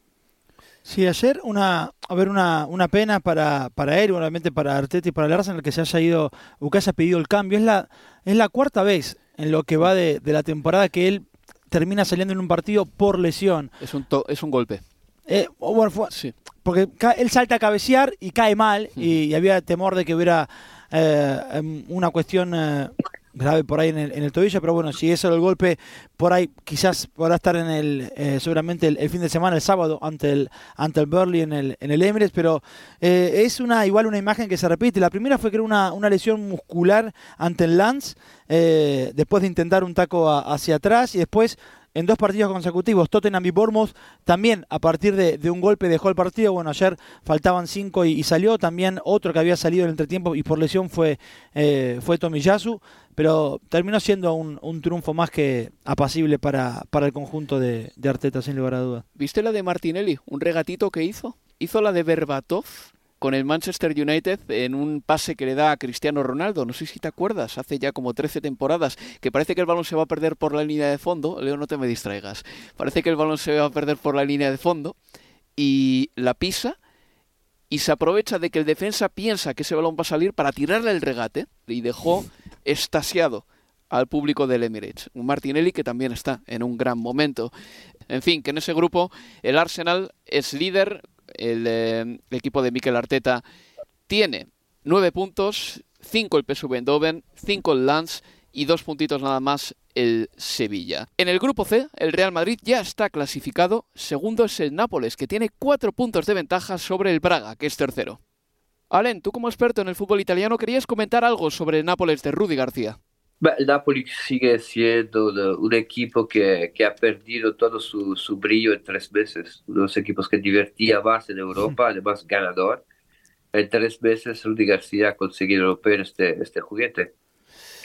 Sí, ayer una, a ver, una, una pena para, para él, obviamente para Arteta y para el Arsenal que se haya ido, o que haya pedido el cambio. Es la, es la cuarta vez en lo que va de, de la temporada que él termina saliendo en un partido por lesión. Es un, to- es un golpe. Eh, bueno, fue- Sí. porque él salta a cabecear y cae mal y, y había temor de que hubiera eh, em, una cuestión eh, grave por ahí en el, en el tobillo, pero bueno, si eso era el golpe, por ahí quizás podrá estar en el, eh, seguramente el, fin de semana, el sábado, ante el, ante el Burnley en el, en el Emirates, pero eh, es una igual una imagen que se repite. La primera fue que era una, una lesión muscular ante el Lance, eh, después de intentar un taco hacia atrás y después en dos partidos consecutivos, Tottenham y Bournemouth, también a partir de, de un golpe dejó el partido. Bueno, ayer faltaban cinco y, salió. También otro que había salido en el entretiempo y por lesión fue, fue Tomiyasu. Pero terminó siendo un, un triunfo más que apacible para, para el conjunto de, de Arteta, sin lugar a dudas. ¿Viste la de Martinelli? Un regatito que hizo. Hizo la de Berbatov con el Manchester United en un pase que le da a Cristiano Ronaldo. No sé si te acuerdas, hace ya como 13 temporadas, que parece que el balón se va a perder por la línea de fondo. Leo, no te me distraigas. Parece que el balón se va a perder por la línea de fondo y la pisa y se aprovecha de que el defensa piensa que ese balón va a salir para tirarle el regate y dejó estasiado al público del Emirates. Un Martinelli que también está en un gran momento. En fin, que en ese grupo el Arsenal es líder, el, eh, equipo de Mikel Arteta tiene nueve puntos, cinco el PSV Eindhoven, cinco el Lens y dos puntitos nada más el Sevilla. En el grupo C, el Real Madrid ya está clasificado, segundo es el Nápoles, que tiene cuatro puntos de ventaja sobre el Braga, que es tercero. Alen, tú como experto en el fútbol italiano, ¿querías comentar algo sobre el Nápoles de Rudy García? el Napoli sigue siendo un equipo que, que ha perdido todo su, su, brillo en tres meses. Uno de los equipos que divertía más en Europa, además ganador. En tres meses Rudy García ha conseguido romper este, este juguete.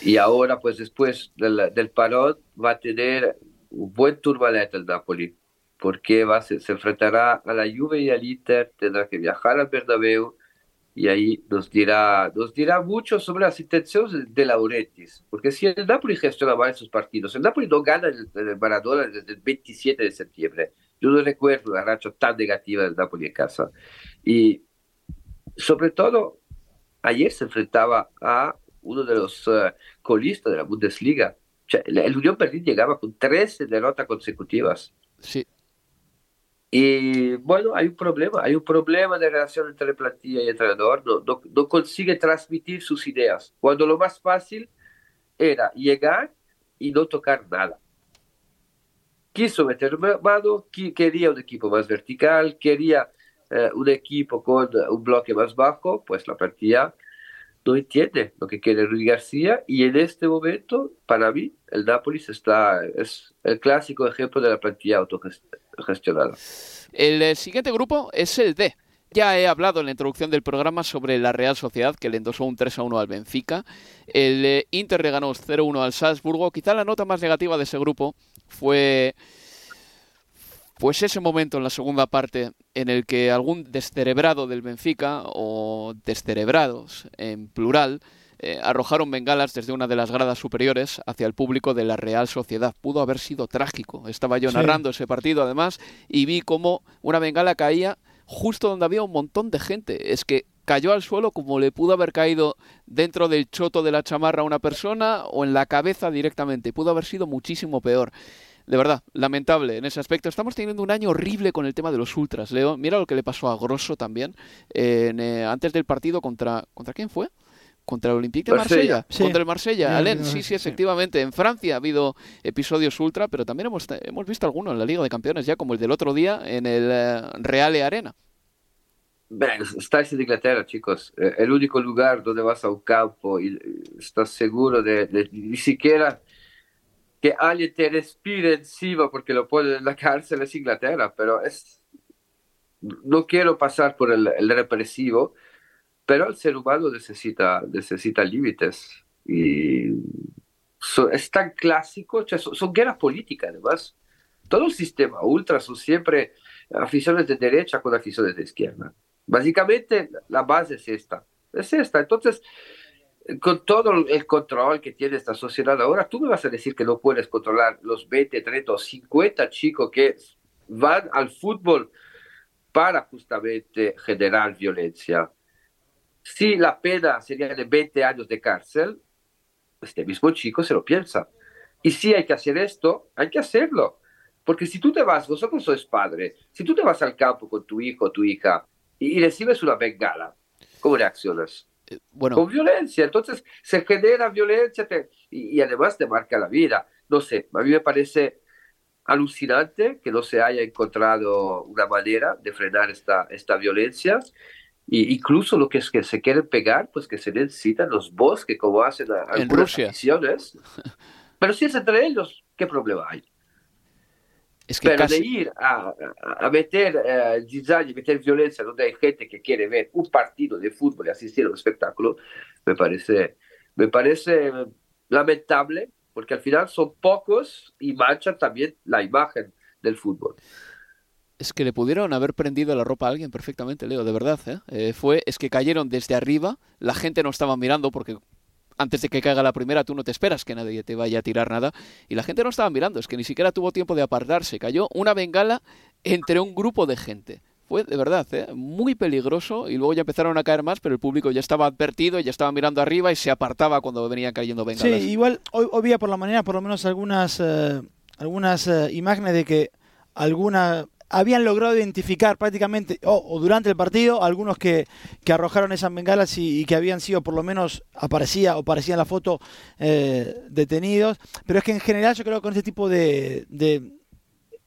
Y ahora, pues después del, del parón, va a tener un buen turbalete el Napoli, porque va, se, se enfrentará a la Juve y al Inter, tendrá que viajar al Bernabéu, y ahí nos dirá, nos dirá mucho sobre las intenciones de Laurentis, porque si el Napoli gestiona mal sus partidos, el Napoli no gana el, Maradona desde el 27 de septiembre. Yo no recuerdo una racha tan negativa del Napoli en casa. Y sobre todo, ayer se enfrentaba a uno de los uh, colistas de la Bundesliga. O sea, el, el Unión Berlín llegaba con 13 derrotas consecutivas. Sí, y bueno, hay un problema, hay un problema de relación entre plantilla y entrenador, no, no, consigue transmitir sus ideas, cuando lo más fácil era llegar y no tocar nada. Quiso meter mano, quería un equipo más vertical, quería eh, un equipo con un bloque más bajo, pues la plantilla no entiende lo que quiere Rudy García y en este momento, para mí, el Nápoles está, es el clásico ejemplo de la plantilla autogestionada. El eh, siguiente grupo es el D. Ya he hablado en la introducción del programa sobre la Real Sociedad, que le endosó un 3 a 1 al Benfica. El eh, Inter le ganó 0 1 al Salzburgo. Quizá la nota más negativa de ese grupo fue pues ese momento en la segunda parte en el que algún descerebrado del Benfica, o descerebrados en plural, eh, arrojaron bengalas desde una de las gradas superiores hacia el público de la Real Sociedad. Pudo haber sido trágico. Estaba yo narrando ese partido además y vi cómo una bengala caía justo donde había un montón de gente. Es que cayó al suelo como le pudo haber caído dentro del choto de la chamarra a una persona o en la cabeza directamente. Pudo haber sido muchísimo peor de verdad, lamentable en ese aspecto. Estamos teniendo un año horrible con el tema de los ultras, Leo. Mira lo que le pasó a Grosso también eh, antes del partido contra... ¿Contra quién fue? contra el Olympique de Marsella, contra el Marsella, Alen, sí, sí, efectivamente. En Francia ha habido episodios ultra, pero también hemos, hemos visto algunos en la Liga de Campeones, ya como el del otro día en el eh, Reale Arena. estáis en Inglaterra, chicos. Eh, el único lugar donde vas a un campo y estás seguro de ni siquiera que alguien te respire encima porque lo ponen en la cárcel es Inglaterra, pero es no quiero pasar por el, represivo, pero el ser humano necesita, necesita límites y es tan clásico, son, guerras políticas además. Todo el sistema ultra son siempre aficiones de derecha con aficiones de izquierda. Básicamente la base es esta, es esta. Entonces, con todo el control que tiene esta sociedad ahora, tú me vas a decir que no puedes controlar los 20, 30 o 50 chicos que van al fútbol para justamente generar violencia. Si la pena sería de 20 años de cárcel, este mismo chico se lo piensa. Y si hay que hacer esto, hay que hacerlo. Porque si tú te vas, vosotros sois padre, si tú te vas al campo con tu hijo o tu hija y, y recibes una bengala, ¿cómo reaccionas? Bueno. con violencia. Entonces se genera violencia y, además te marca la vida. No sé, a mí me parece alucinante que no se haya encontrado una manera de frenar esta, esta violencia. Y incluso lo que es que se quieren pegar, pues que se necesitan los bosques, como hacen algunas misiones. Pero si es entre ellos, ¿qué problema hay? Pero de ir a, a meter eh, y meter violencia donde hay gente que quiere ver un partido de fútbol y asistir a un espectáculo, me parece, me parece lamentable, porque al final son pocos y manchan también la imagen del fútbol. Es que le pudieron haber prendido la ropa a alguien perfectamente, Leo, de verdad. ¿eh? Eh, fue, es que cayeron desde arriba, la gente no estaba mirando porque antes de que caiga la primera, tú no te esperas que nadie te vaya a tirar nada. Y la gente no estaba mirando, es que ni siquiera tuvo tiempo de apartarse. Cayó una bengala entre un grupo de gente. fue de verdad ¿eh? muy peligroso y luego ya empezaron a caer más, pero el público ya estaba advertido, ya estaba mirando arriba y se apartaba cuando venían cayendo bengalas. Sí, igual hoy, hoy por la mañana por lo menos algunas, eh, algunas eh, imágenes de que alguna habían logrado identificar prácticamente, o, durante el partido, algunos que, que arrojaron esas bengalas y, que habían sido, por lo menos, aparecía o parecía en la foto, detenidos. Pero es que en general yo creo que con este tipo de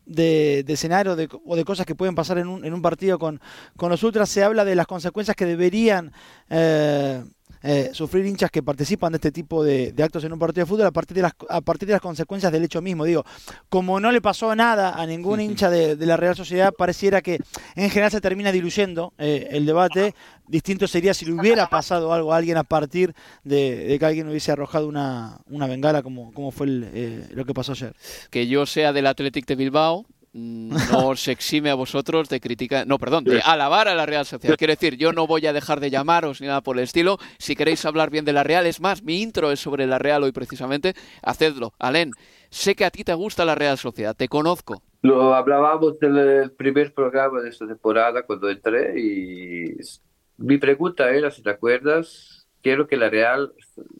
de, de escenario o de cosas que pueden pasar en un, en un partido con, con los ultras, se habla de las consecuencias que deberían eh, eh, sufrir hinchas que participan de este tipo de, actos en un partido de fútbol a partir de, las, a partir de las consecuencias del hecho mismo. Digo, como no le pasó nada a ningún hincha de, la Real Sociedad, pareciera que en general se termina diluyendo eh, el debate. Distinto sería si le hubiera pasado algo a alguien a partir de, que alguien hubiese arrojado una, una bengala, como, como fue eh, lo que pasó ayer. Que yo sea del Athletic de Bilbao, no os exime a vosotros de criticar, no, perdón, de alabar a la Real Sociedad. Quiero decir, yo no voy a dejar de llamaros ni nada por el estilo. Si queréis hablar bien de la Real, es más, mi intro es sobre la Real hoy precisamente, hacedlo. Alén, sé que a ti te gusta la Real Sociedad, te conozco. Lo hablábamos del primer programa de esta temporada cuando entré y mi pregunta era, si te acuerdas, quiero que la Real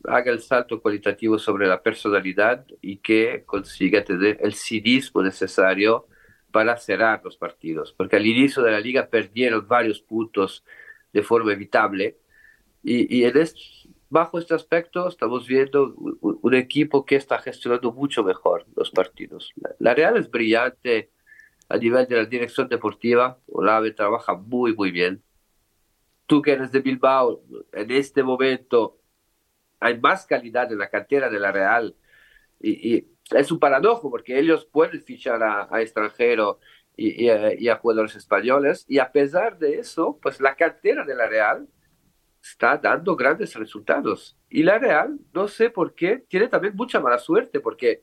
haga el salto cualitativo sobre la personalidad y que consiga tener el cinismo necesario para cerrar los partidos, porque al inicio de la liga perdieron varios puntos de forma evitable y, y en bajo este aspecto estamos viendo un, equipo que está gestionando mucho mejor los partidos. La, Real es brillante a nivel de la dirección deportiva, Olave trabaja muy muy bien. Tú que eres de Bilbao, en este momento hay más calidad en la cantera de la Real y, y es un paradojo porque ellos pueden fichar a, extranjeros y, a, jugadores españoles y a pesar de eso, pues la cartera de la Real está dando grandes resultados. Y la Real, no sé por qué, tiene también mucha mala suerte porque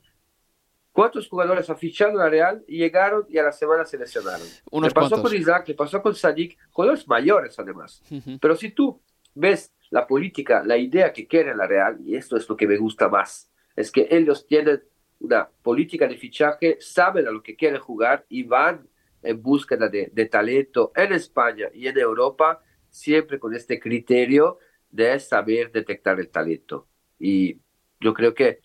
¿cuántos jugadores ha fichado la Real y llegaron y a la semana se lesionaron? le pasó con Isaac, le pasó con Sadik, jugadores mayores además. Pero si tú ves la política, la idea que quiere la Real, y esto es lo que me gusta más, es que ellos tienen una política de fichaje, saben a lo que quieren jugar y van en búsqueda de, talento en España y en Europa, siempre con este criterio de saber detectar el talento. Y yo creo que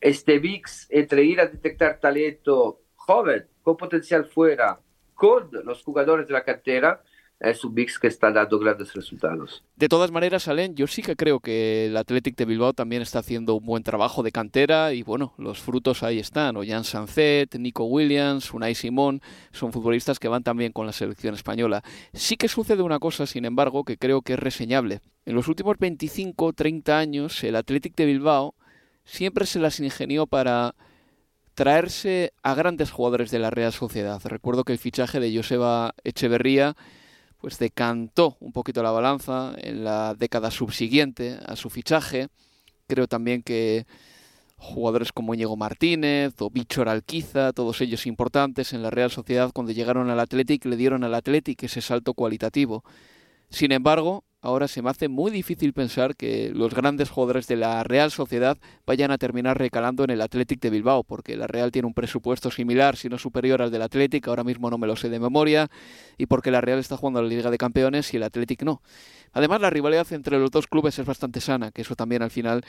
este mix entre ir a detectar talento joven, con potencial fuera, con los jugadores de la cantera, es un mix que está dando grandes resultados. De todas maneras, Alen, yo sí que creo que el Athletic de Bilbao también está haciendo un buen trabajo de cantera y bueno, los frutos ahí están. Ollán Sancet, Nico Williams, Unai Simón, son futbolistas que van también con la selección española. Sí que sucede una cosa, sin embargo, que creo que es reseñable. En los últimos 25, 30 años, el Athletic de Bilbao siempre se las ingenió para traerse a grandes jugadores de la Real Sociedad. Recuerdo que el fichaje de Joseba Echeverría pues decantó un poquito la balanza en la década subsiguiente a su fichaje. Creo también que jugadores como Íñigo Martínez o Víctor Alquiza, todos ellos importantes en la Real Sociedad cuando llegaron al Athletic le dieron al Athletic ese salto cualitativo. Sin embargo, ahora se me hace muy difícil pensar que los grandes jugadores de la Real Sociedad vayan a terminar recalando en el Athletic de Bilbao, porque la Real tiene un presupuesto similar, si no superior al del Athletic, ahora mismo no me lo sé de memoria, y porque la Real está jugando a la Liga de Campeones y el Athletic no. Además, la rivalidad entre los dos clubes es bastante sana, que eso también al final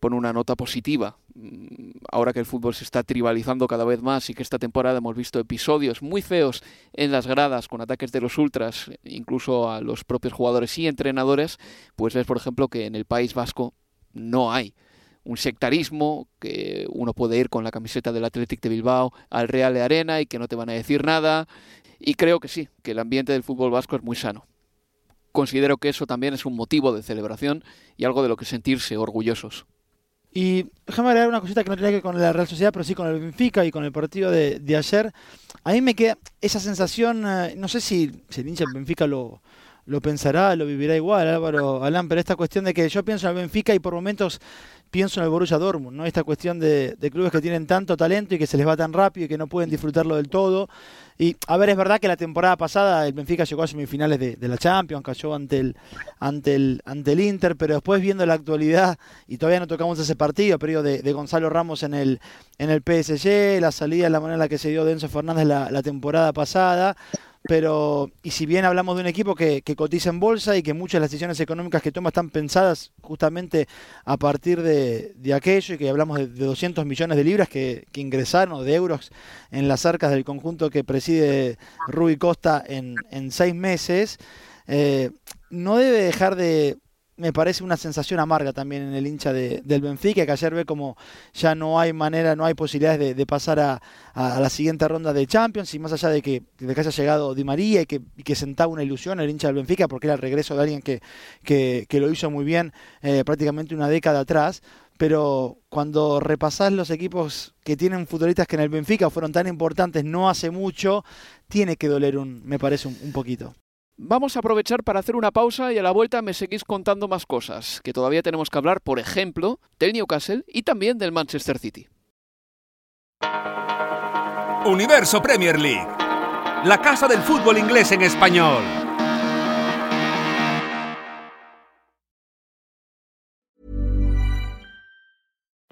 pone una nota positiva. Mm, ahora que el fútbol se está tribalizando cada vez más y que esta temporada hemos visto episodios muy feos en las gradas con ataques de los ultras, incluso a los propios jugadores y entrenadores, pues ves, por ejemplo, que en el País Vasco no hay un sectarismo, que uno puede ir con la camiseta del Athletic de Bilbao al Real de Arena y que no te van a decir nada. Y creo que sí, que el ambiente del fútbol vasco es muy sano. Considero que eso también es un motivo de celebración y algo de lo que sentirse orgullosos. Y déjame agregar una cosita que no tiene que ver con la Real Sociedad, pero sí con el Benfica y con el partido de, ayer. A mí me queda esa sensación, eh, no sé si, si el hincha del Benfica lo, lo pensará, lo vivirá igual, Álvaro Alán, pero esta cuestión de que yo pienso en el Benfica y por momentos pienso en el Borussia Dortmund, ¿no? Esta cuestión de, clubes que tienen tanto talento y que se les va tan rápido y que no pueden disfrutarlo del todo. Y a ver, es verdad que la temporada pasada el Benfica llegó a semifinales de, de la Champions, cayó ante el, ante el, ante el Inter, pero después viendo la actualidad, y todavía no tocamos ese partido, pero de, de Gonzalo Ramos en el, en el PSG, la salida, la manera en la que se dio Denso Fernández la, la temporada pasada, pero y si bien hablamos de un equipo que, cotiza en bolsa y que muchas de las decisiones económicas que toma están pensadas justamente a partir de, aquello y que hablamos de, 200 millones de libras que, ingresaron o de euros en las arcas del conjunto que preside Rui Costa en, en seis meses, eh, no debe dejar de me parece una sensación amarga también en el hincha de, del Benfica, que ayer ve como ya no hay manera, no hay posibilidades de, pasar a, la siguiente ronda de Champions, y más allá de que, de que haya llegado Di María y que, que, sentaba una ilusión el hincha del Benfica, porque era el regreso de alguien que, que, lo hizo muy bien eh, prácticamente una década atrás, pero cuando repasás los equipos que tienen futbolistas que en el Benfica fueron tan importantes no hace mucho, tiene que doler un, me parece un poquito. Vamos a aprovechar para hacer una pausa y a la vuelta me seguís contando más cosas, que todavía tenemos que hablar, por ejemplo, del Newcastle y también del Manchester City. Universo Premier League, la casa del fútbol inglés en español.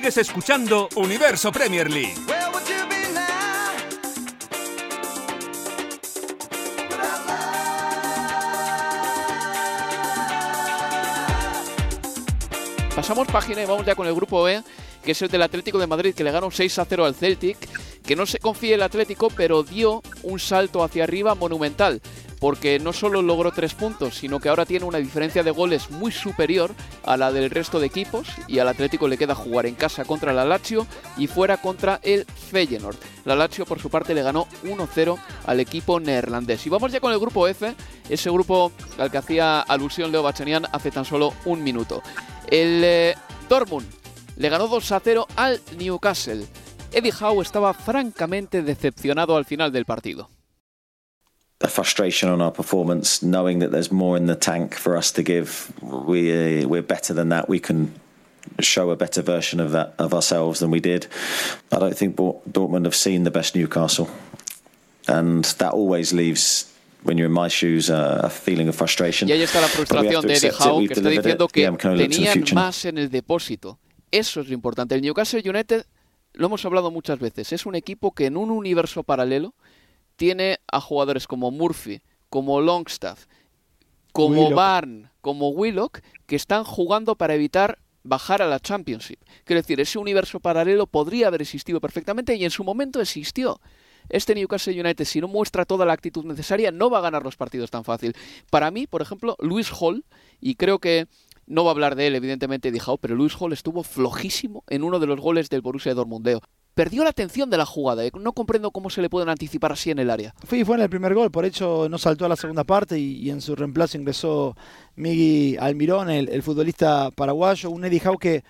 Sigues escuchando Universo Premier League. Pasamos página y vamos ya con el grupo B, que es el del Atlético de Madrid, que le ganó 6 a 0 al Celtic. Que no se confíe el Atlético, pero dio un salto hacia arriba monumental porque no solo logró tres puntos, sino que ahora tiene una diferencia de goles muy superior a la del resto de equipos y al Atlético le queda jugar en casa contra la Lazio y fuera contra el Feyenoord. La Lazio por su parte le ganó 1-0 al equipo neerlandés. Y vamos ya con el grupo F, ese grupo al que hacía alusión Leo Bachanian hace tan solo un minuto. El eh, Dortmund le ganó 2-0 al Newcastle. Eddie Howe estaba francamente decepcionado al final del partido. A frustration on our performance, knowing that there's more in the tank for us to give. We uh, we're better than that. We can show a better version of that of ourselves than we did. I don't think Dortmund have seen the best Newcastle, and that always leaves. When you're in my shoes, uh, a feeling of frustration. Y ahí está la frustración de Eddie Howe, que está diciendo que yeah, tenían más en el depósito. Eso es lo importante. El Newcastle United, lo hemos hablado muchas veces, es un equipo que en un universo paralelo tiene a jugadores como Murphy, como Longstaff, como Barn, como Willock, que están jugando para evitar bajar a la Championship. Quiero decir, ese universo paralelo podría haber existido perfectamente y en su momento existió. Este Newcastle United, si no muestra toda la actitud necesaria, no va a ganar los partidos tan fácil. Para mí, por ejemplo, Luis Hall, y creo que no va a hablar de él, evidentemente, Dijao, pero Luis Hall estuvo flojísimo en uno de los goles del Borussia Dortmundeo perdió la atención de la jugada. ¿eh? No comprendo cómo se le pueden anticipar así en el área. Fue, fue en el primer gol, por hecho no saltó a la segunda parte y, en su reemplazo ingresó Migui Almirón, el, futbolista paraguayo, un Eddie Howe que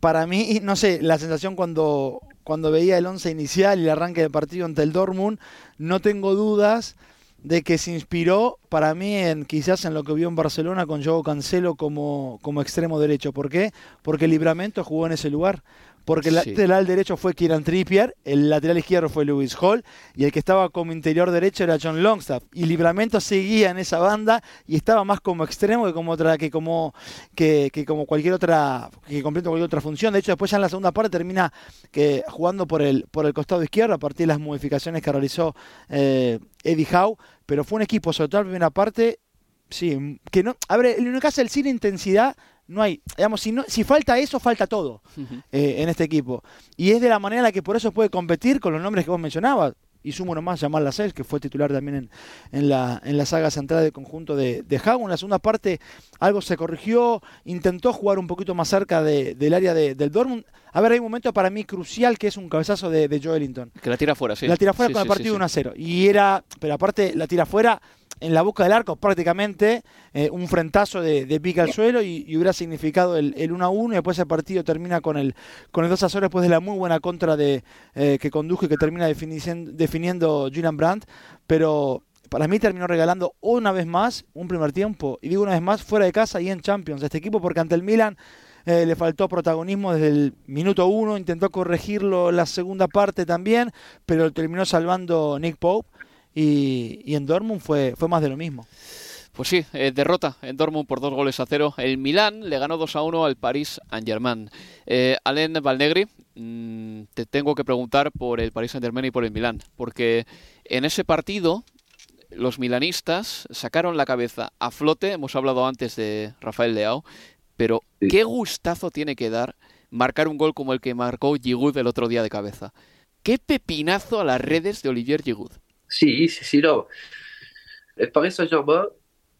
para mí, no sé, la sensación cuando, cuando veía el once inicial y el arranque del partido ante el Dortmund, no tengo dudas de que se inspiró para mí en quizás en lo que vio en Barcelona con Joao Cancelo como, como extremo derecho. ¿Por qué? Porque Libramento jugó en ese lugar porque el lateral derecho fue Kieran Trippier, el lateral izquierdo fue Lewis Hall y el que estaba como interior derecho era John Longstaff. Y Libramento seguía en esa banda y estaba más como extremo que como otra que como que, como cualquier otra que completa cualquier otra función. De hecho, después ya en la segunda parte termina que jugando por el por el costado izquierdo a partir de las modificaciones que realizó eh, Eddie Howe, pero fue un equipo sobre todo en la primera parte Sí, que no. A ver, el del cine intensidad, no hay. Digamos, si, no, si falta eso, falta todo eh, en este equipo. Y es de la manera en la que por eso puede competir con los nombres que vos mencionabas. Y sumo uno más, Jamal Lascelles, que fue titular también en, en, la, en la saga central del conjunto de, de En la segunda parte algo se corrigió, intentó jugar un poquito más cerca del área del Dortmund. A ver, hay un momento para mí crucial que es un cabezazo de, de Joelinton. Que la tira fuera, sí. La tira fuera con el partido 1 a 0. Y era, pero aparte la tira fuera en la boca del arco prácticamente eh, un frentazo de, pica al suelo y, hubiera significado el, el 1 a 1 y después el partido termina con el con el 2 a 0 después de la muy buena contra de eh, que condujo y que termina definiendo Julian Brandt pero para mí terminó regalando una vez más un primer tiempo y digo una vez más fuera de casa y en Champions. Este equipo porque ante el Milan eh, le faltó protagonismo desde el minuto uno, intentó corregirlo la segunda parte también, pero terminó salvando Nick Pope y, en Dortmund fue, fue más de lo mismo. Pues sí, eh, derrota en Dortmund por dos goles a cero. El Milán le ganó 2 a 1 al Paris Saint-Germain. Eh, Alain Valnegri, mm, te tengo que preguntar por el Paris Saint-Germain y por el Milán, porque en ese partido los milanistas sacaron la cabeza a flote, hemos hablado antes de Rafael Leao, pero qué gustazo tiene que dar marcar un gol como el que marcó Giroud el otro día de cabeza. Qué pepinazo a las redes de Olivier Giroud. Sí, sí, sí, no. El Paris Saint-Germain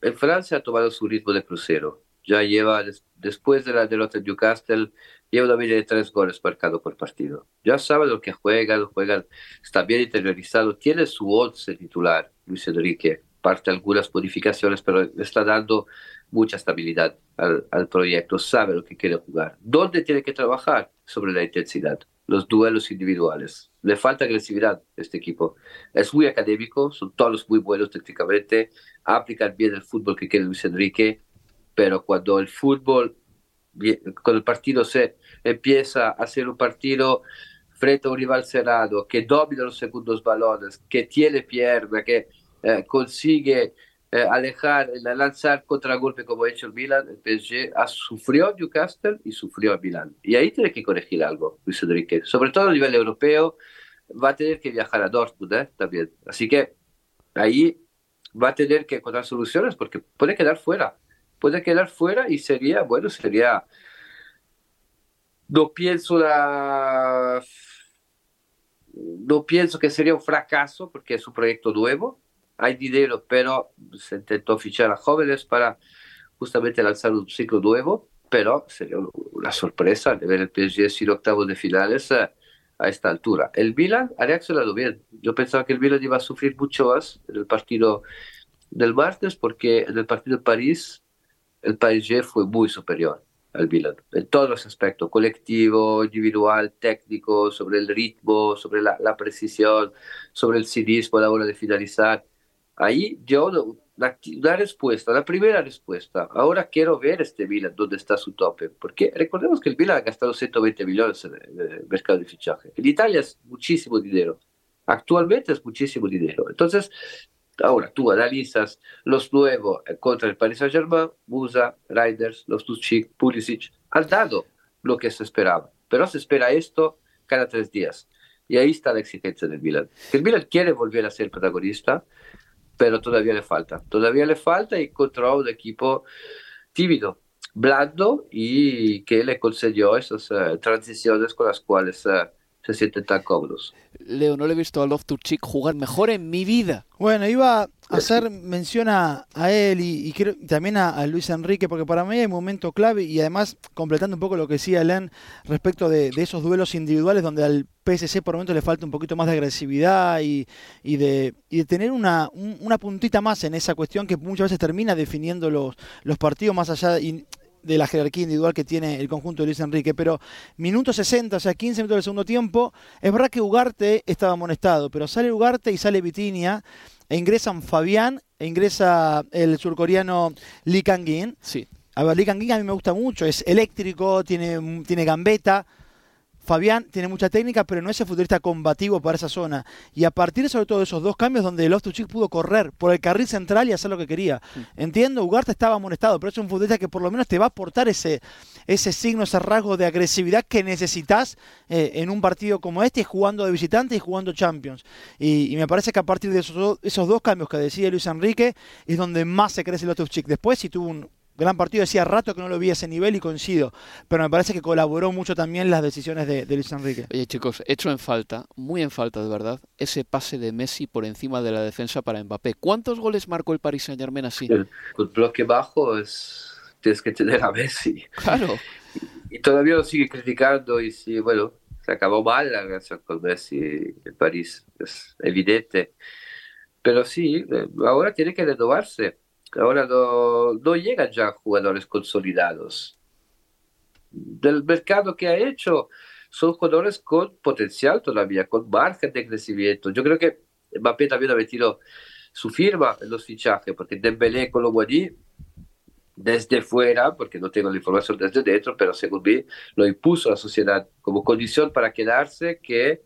en Francia ha tomado su ritmo de crucero. Ya lleva, después de la derrota de Newcastle, lleva una media de tres goles marcados por partido. Ya sabe lo que juegan, juegan, está bien interiorizado, tiene su once titular, Luis Enrique, parte algunas modificaciones, pero está dando mucha estabilidad al, al proyecto, sabe lo que quiere jugar. ¿Dónde tiene que trabajar? Sobre la intensidad los duelos individuales. Le falta agresividad a este equipo. Es muy académico, son todos muy buenos técnicamente, aplican bien el fútbol que quiere Luis Enrique, pero cuando el fútbol, cuando el partido se empieza a ser un partido frente a un rival cerrado, que domina los segundos balones, que tiene pierna, que eh, consigue eh, alejar, lanzar contragolpe como ha hecho el Milan, el PSG ha sufrió Newcastle y sufrió el Milan. Y ahí tiene que corregir algo, Luis Enrique. Sobre todo a nivel europeo, va a tener que viajar a Dortmund ¿eh? también. Así que ahí va a tener que encontrar soluciones porque puede quedar fuera. Puede quedar fuera y sería, bueno, sería... No pienso la... No pienso que sería un fracaso porque es un proyecto nuevo, hay dinero, pero se intentó fichar a jóvenes para justamente lanzar un ciclo nuevo, pero sería una sorpresa de ver el PSG sin octavos de finales a, esta altura. El Milan ha reaccionado bien. Yo pensaba que el Milan iba a sufrir mucho más en el partido del martes, porque en el partido de París el PSG fue muy superior al Milan, en todos los aspectos, colectivo, individual, técnico, sobre el ritmo, sobre la, la precisión, sobre el cinismo a la hora de finalizar Ahí yo, la, la, respuesta, la primera respuesta, ahora quiero ver este Milan, dónde está su tope, porque recordemos que el Milan ha gastado 120 millones en el mercado de fichaje. En Italia es muchísimo dinero, actualmente es muchísimo dinero. Entonces, ahora tú analizas los nuevos contra el Paris Saint-Germain, Musa, Riders, los Tuchik, Pulisic, han dado lo que se esperaba, pero se espera esto cada tres días. Y ahí está la exigencia del Milan. El Milan quiere volver a ser protagonista, pero todavía le falta. Todavía le falta y encontró un equipo tímido, blando y que le concedió esas uh, transiciones con las cuales uh, se sienten tan cómodos. Leo, no le he visto a Loftus-Cheek jugar mejor en mi vida. Bueno, iba a hacer mención a, él y, también a, Luis Enrique, porque para mí hay un momento clave y además completando un poco lo que decía Len respecto de, esos duelos individuales donde al PSC por momento le falta un poquito más de agresividad y, de, tener una, una puntita más en esa cuestión que muchas veces termina definiendo los, los partidos más allá de la jerarquía individual que tiene el conjunto de Luis Enrique, pero minuto 60, o sea, 15 minutos del segundo tiempo, es verdad que Ugarte estaba amonestado, pero sale Ugarte y sale Vitinia, e ingresan Fabián, e ingresa el surcoreano Lee Kang-in. Sí. A ver, Lee Kang-in a mí me gusta mucho, es eléctrico, tiene, tiene gambeta, Fabián tiene mucha técnica, pero no es el futbolista combativo para esa zona. Y a partir sobre todo de esos dos cambios donde Loftus Cheek pudo correr por el carril central y hacer lo que quería. Entiendo, Ugarte estaba amonestado, pero es un futbolista que por lo menos te va a aportar ese, ese signo, ese rasgo de agresividad que necesitas eh, en un partido como este, jugando de visitante y jugando Champions. Y, me parece que a partir de esos, esos dos cambios que decía Luis Enrique, es donde más se crece Loftus Cheek. Después, si tuvo un, gran partido, decía rato que no lo vi a ese nivel y coincido, pero me parece que colaboró mucho también las decisiones de, Luis Enrique. Oye chicos, hecho en falta, muy en falta de verdad, ese pase de Messi por encima de la defensa para Mbappé. ¿Cuántos goles marcó el Paris Saint Germain así? El, bloque bajo es tienes que tener a Messi. Claro. Y, todavía lo sigue criticando y sí, bueno, se acabó mal la relación con Messi en París, es evidente. Pero sí, eh, ahora tiene que renovarse Ahora no, no llegan ya jugadores consolidados. Del mercado que ha hecho, son jugadores con potencial todavía, con margen de crecimiento. Yo creo que Mbappé también ha metido su firma en los fichajes, porque Dembélé con desde fuera, porque no tengo la información desde dentro, pero según mí lo impuso la sociedad como condición para quedarse que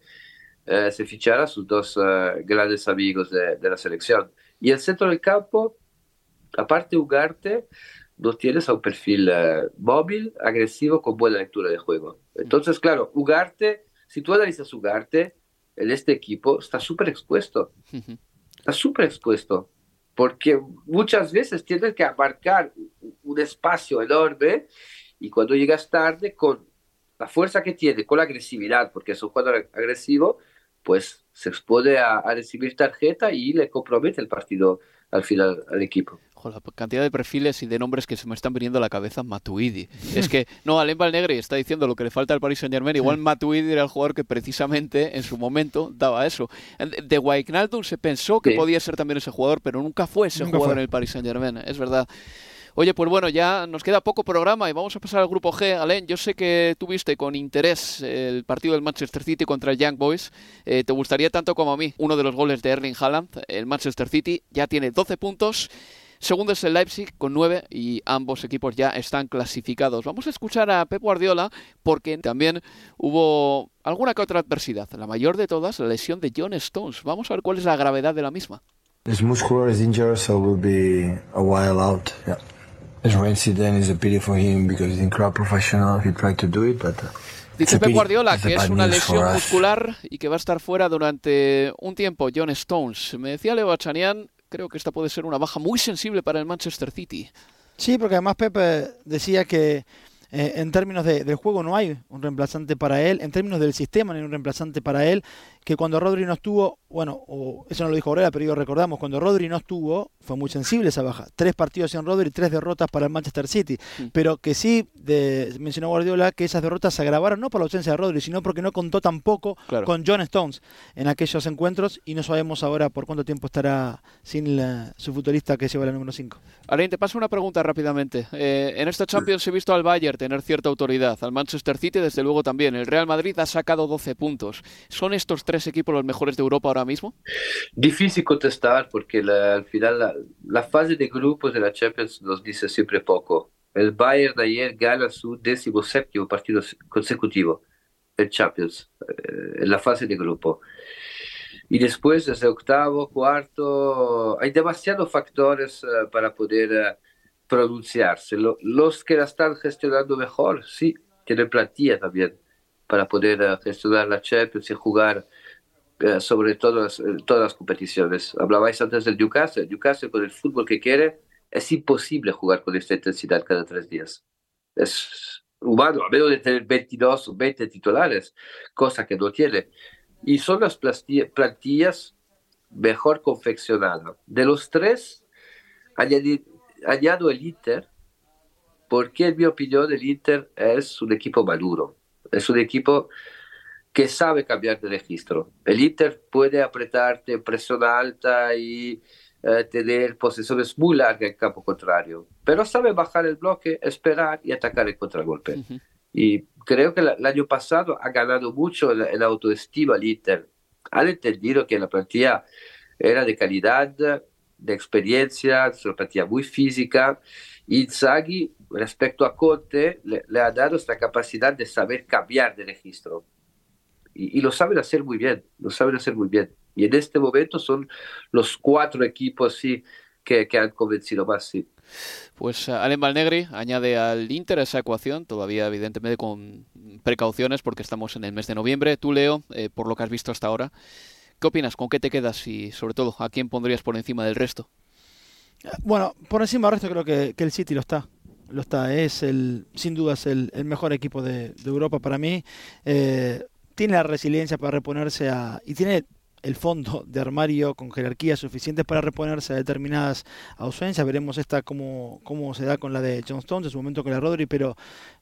eh, se fichara sus dos eh, grandes amigos de, de, la selección. Y el centro del campo, aparte Ugarte, no tienes a un perfil eh, móvil, agresivo, con buena lectura de juego. Entonces, claro, Ugarte, si tú analizas Ugarte, en este equipo está súper expuesto. Está súper expuesto. Porque muchas veces tienes que abarcar un espacio enorme y cuando llegas tarde, con la fuerza que tiene, con la agresividad, porque es un jugador agresivo, pues se expone a recibir tarjeta y le compromete el partido al final al equipo. La cantidad de perfiles y de nombres que se me están viniendo a la cabeza, Matuidi. es que, no, Alem Valnegre está diciendo lo que le falta al Paris Saint Germain, igual Matuidi era el jugador que precisamente en su momento daba eso. De Wijnaldum se pensó que podía ser también ese jugador, pero nunca fue ese jugador en el Paris Saint Germain, es verdad. Oye, pues bueno, ya nos queda poco programa y vamos a pasar al grupo G. Alain, yo sé que tuviste con interés el partido del Manchester City contra el Young Boys. Eh, te gustaría tanto como a mí uno de los goles de Erling Haaland. El Manchester City ya tiene 12 puntos. Segundo es el Leipzig con 9 y ambos equipos ya están clasificados. Vamos a escuchar a Pep Guardiola porque también hubo alguna que otra adversidad. La mayor de todas, la lesión de John Stones. Vamos a ver cuál es la gravedad de la misma. His muscular is injured, so will be a while out. Yeah. a pity for him because he's professional. He tried to do it, but. Uh, Dice Pep Guardiola que es una lesión muscular y que va a estar fuera durante un tiempo. John Stones. Me decía Leo Achanian, creo que esta puede ser una baja muy sensible para el Manchester City. Sí, porque además Pepe decía que eh, en términos de, del juego no hay un reemplazante para él, en términos del sistema no hay un reemplazante para él, que cuando Rodri no estuvo, bueno, eso no lo dijo Aurela, pero yo recordamos, cuando Rodri no estuvo, fue muy sensible esa baja. Tres partidos sin Rodri, tres derrotas para el Manchester City. Pero que sí, de, mencionó Guardiola, que esas derrotas se agravaron no por la ausencia de Rodri, sino porque no contó tampoco con John Stones en aquellos encuentros y no sabemos ahora por cuánto tiempo estará sin su futbolista que lleva la número 5. Alain, te paso una pregunta rápidamente. Eh, en esta Champions he visto al Bayern tener cierta autoridad, al Manchester City desde luego también. El Real Madrid ha sacado 12 puntos. ¿Son estos tres equipos los mejores de Europa ahora mismo? Difícil contestar porque al final la, fase de grupos de la Champions nos dice siempre poco. El Bayern de ayer gana su décimo séptimo partido consecutivo en Champions, eh, en la fase de grupo. Y después, desde octavo, cuarto, hay demasiados factores eh, para poder eh, pronunciarse. los que la están gestionando mejor, sí, tienen plantilla también para poder gestionar la Champions y jugar sobre todas, eh, todas las competiciones. Hablabais antes del Newcastle. Newcastle con el fútbol que quiere es imposible jugar con esta intensidad cada tres días. Es humano, a menos de tener 22 o 20 titulares, cosa que no tiene. Y son las plantillas mejor confeccionadas. De los tres, añado el Inter, porque en mi opinión el Inter es un equipo maduro. Es un equipo que sabe cambiar de registro. El Inter puede apretarte presión alta y eh, tener posiciones muy largas en campo contrario, pero sabe bajar el bloque, esperar y atacar el contragolpe. Y creo que el año pasado ha ganado mucho en, autoestima el Inter. Han entendido que la plantilla era de calidad, de experiencia, es una plantilla muy física Inzaghi, respecto a Conte, le, le ha dado esta capacidad de saber cambiar de registro. Y, y, lo saben hacer muy bien, lo saben hacer muy bien. Y en este momento son los cuatro equipos sí, que, que han convencido más. Sí. Pues uh, Alem Balnegri añade al Inter esa ecuación, todavía evidentemente con precauciones porque estamos en el mes de noviembre. Tú, Leo, eh, por lo que has visto hasta ahora, ¿qué opinas? ¿Con qué te quedas? Y sobre todo, ¿a quién pondrías por encima del resto? Bueno, por encima del resto creo que, que el City lo está lo está. Es el, sin duda es el, el mejor equipo de, de, Europa para mí. Eh, tiene la resiliencia para reponerse a y tiene el fondo de armario con jerarquía suficiente para reponerse a determinadas ausencias. Veremos esta cómo, cómo se da con la de John Stones, en su momento con la Rodri, pero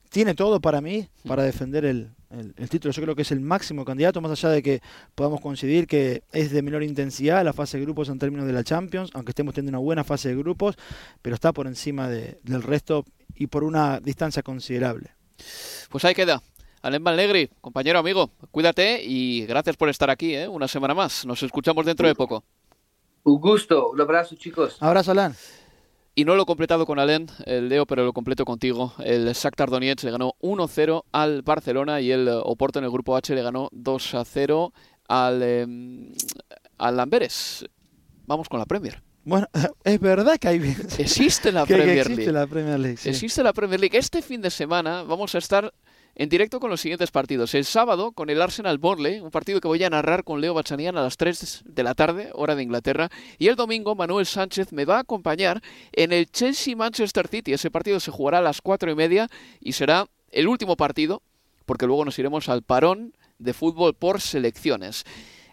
tiene todo para mí para defender el, el, título. Yo creo que es el máximo candidato, más allá de que podamos coincidir que es de menor intensidad la fase de grupos en términos de la Champions, aunque estemos teniendo una buena fase de grupos, pero está por encima de, del resto y por una distancia considerable. Pues ahí queda. Alem Negri, compañero amigo, cuídate y gracias por estar aquí, ¿eh? una semana más. Nos escuchamos dentro de poco. Un gusto, un abrazo chicos. Abrazo, Alan. Y no lo he completado con Alen, el Leo, pero lo completo contigo. El Shakhtar Donetsk le ganó 1-0 al Barcelona y el Oporto en el grupo H le ganó 2-0 al, eh, al Amberes. Vamos con la Premier. Bueno, es verdad que hay existe la que, Premier que existe League. la Premier League. Sí. Existe la Premier League. Este fin de semana vamos a estar en directo con los siguientes partidos. El sábado con el Arsenal Burnley, un partido que voy a narrar con Leo Bachanian a las 3 de la tarde, hora de Inglaterra. Y el domingo Manuel Sánchez me va a acompañar en el Chelsea Manchester City. Ese partido se jugará a las 4 y media y será el último partido, porque luego nos iremos al parón de fútbol por selecciones.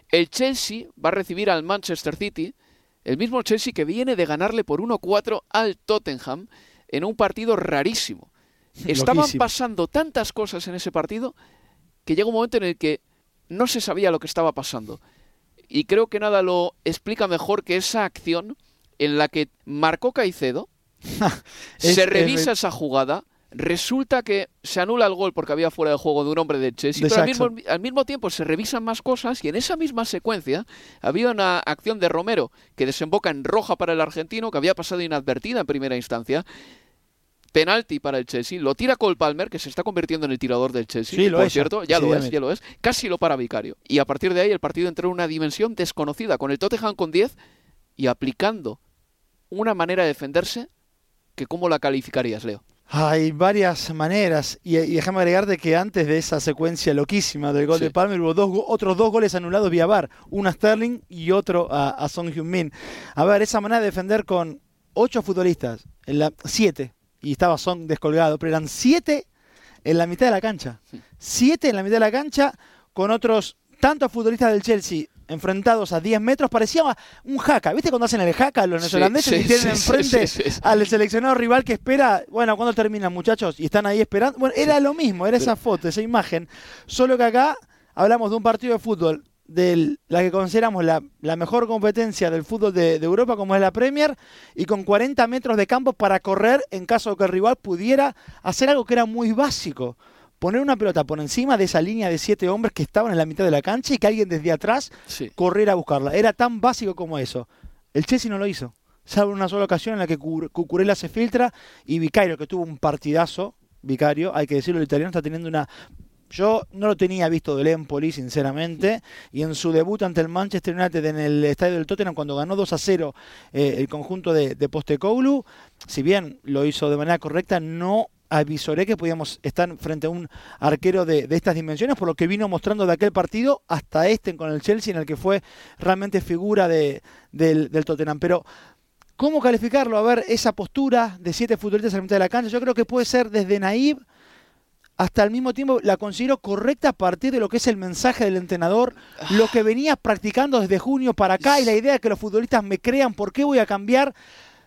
El Chelsea va a recibir al Manchester City, el mismo Chelsea que viene de ganarle por 1-4 al Tottenham en un partido rarísimo. Estaban Loquísimo. pasando tantas cosas en ese partido que llega un momento en el que no se sabía lo que estaba pasando. Y creo que nada lo explica mejor que esa acción en la que marcó Caicedo, Es- se es- revisa esa jugada, resulta que se anula el gol porque había fuera de juego de un hombre de Chelsea, De pero al mismo, al mismo tiempo se revisan más cosas y en esa misma secuencia había una acción de Romero que desemboca en roja para el argentino, que había pasado inadvertida en primera instancia. Penalti para el Chelsea, lo tira Cole Palmer, que se está convirtiendo en el tirador del Chelsea, Sí, lo por es cierto, ya lo es, ya lo es, casi lo para Vicario. Y a partir de ahí el partido entró en una dimensión desconocida, con el Tottenham con 10 y aplicando una manera de defenderse que cómo la calificarías, Leo. Hay varias maneras y, y déjame agregarte que antes de esa secuencia loquísima del gol Sí. de Palmer hubo dos, otros dos goles anulados vía VAR, uno a Sterling y otro a, a Son Heung-min. A ver, esa manera de defender con ocho futbolistas, en la, siete, y estaba Son descolgado, pero eran siete en la mitad de la cancha. Siete en la mitad de la cancha con otros tantos futbolistas del Chelsea enfrentados a 10 metros, parecía un jaca. ¿Viste cuando hacen el jaca los neozelandeses sí, y tienen enfrente al seleccionado rival que espera, bueno, ¿cuándo terminan muchachos? Y están ahí esperando. Bueno, era lo mismo, era esa foto, esa imagen. Solo que acá hablamos de un partido de fútbol de la que consideramos la, la mejor competencia del fútbol de, de Europa, como es la Premier, y con 40 metros de campo para correr en caso de que el rival pudiera hacer algo que era muy básico. Poner una pelota por encima de esa línea de siete hombres que estaban en la mitad de la cancha y que alguien desde atrás Sí. corriera a buscarla. Era tan básico como eso. El Chelsea no lo hizo. Salvo en una sola ocasión en la que Cu- Cucurella se filtra y Vicario, que tuvo un partidazo, Vicario, hay que decirlo, el italiano está teniendo una... Yo no lo tenía visto del Empoli, sinceramente, y en su debut ante el Manchester United en el estadio del Tottenham, cuando ganó 2 a 0 eh, el conjunto de, de Postecoglou, si bien lo hizo de manera correcta, no avisoré que podíamos estar frente a un arquero de, estas dimensiones, por lo que vino mostrando de aquel partido hasta este con el Chelsea, en el que fue realmente figura de, del, del Tottenham. Pero, ¿cómo calificarlo? A ver, esa postura de siete futbolistas en la mitad de la cancha, yo creo que puede ser desde naive hasta al mismo tiempo la considero correcta a partir de lo que es el mensaje del entrenador, lo que venía practicando desde junio para acá y la idea de que los futbolistas me crean, ¿por qué voy a cambiar?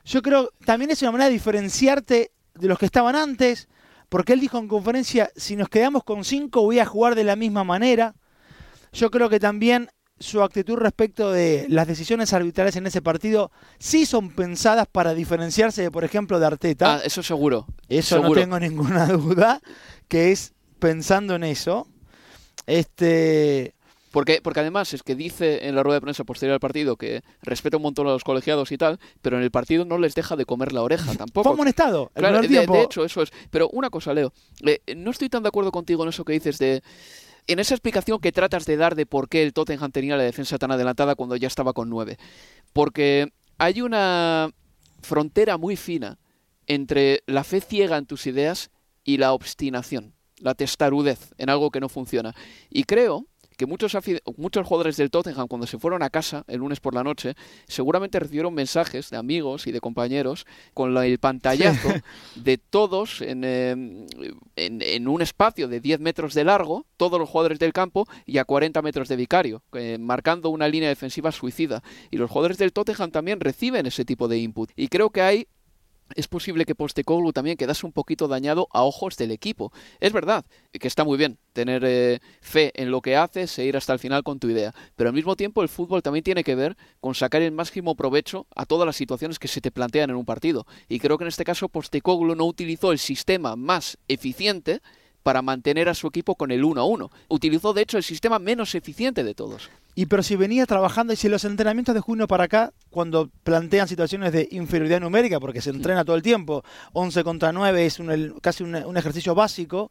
Yo creo también es una manera de diferenciarte de los que estaban antes, porque él dijo en conferencia, si nos quedamos con cinco voy a jugar de la misma manera. Yo creo que también su actitud respecto de las decisiones arbitrales en ese partido sí son pensadas para diferenciarse, de, por ejemplo, de Arteta. Ah, eso seguro. Eso no seguro. tengo ninguna duda, que es pensando en eso. Este, Porque, porque además es que dice en la rueda de prensa posterior al partido que respeta un montón a los colegiados y tal, pero en el partido no les deja de comer la oreja tampoco. Fue amonestado. Claro, de hecho, eso es. Pero una cosa, Leo. eh, no estoy tan de acuerdo contigo en eso que dices de. En esa explicación que tratas de dar de por qué el Tottenham tenía la defensa tan adelantada cuando ya estaba con nueve. Porque hay una frontera muy fina entre la fe ciega en tus ideas y la obstinación, la testarudez en algo que no funciona. Y creo que muchos, muchos jugadores del Tottenham cuando se fueron a casa el lunes por la noche seguramente recibieron mensajes de amigos y de compañeros con la- el pantallazo de todos en, eh, en, en un espacio de 10 metros de largo, todos los jugadores del campo y a 40 metros de vicario, eh, marcando una línea defensiva suicida. Y los jugadores del Tottenham también reciben ese tipo de input. Y creo que hay es posible que Postecoglou también quedase un poquito dañado a ojos del equipo. Es verdad que está muy bien tener eh, fe en lo que haces e ir hasta el final con tu idea, pero al mismo tiempo el fútbol también tiene que ver con sacar el máximo provecho a todas las situaciones que se te plantean en un partido. Y creo que en este caso Postecoglou no utilizó el sistema más eficiente para mantener a su equipo con el 1 a 1. Utilizó de hecho el sistema menos eficiente de todos. Y pero si venía trabajando, y si los entrenamientos de junio para acá, cuando plantean situaciones de inferioridad numérica, porque se entrena todo el tiempo, 11 contra 9 es un- el- casi un, un ejercicio básico,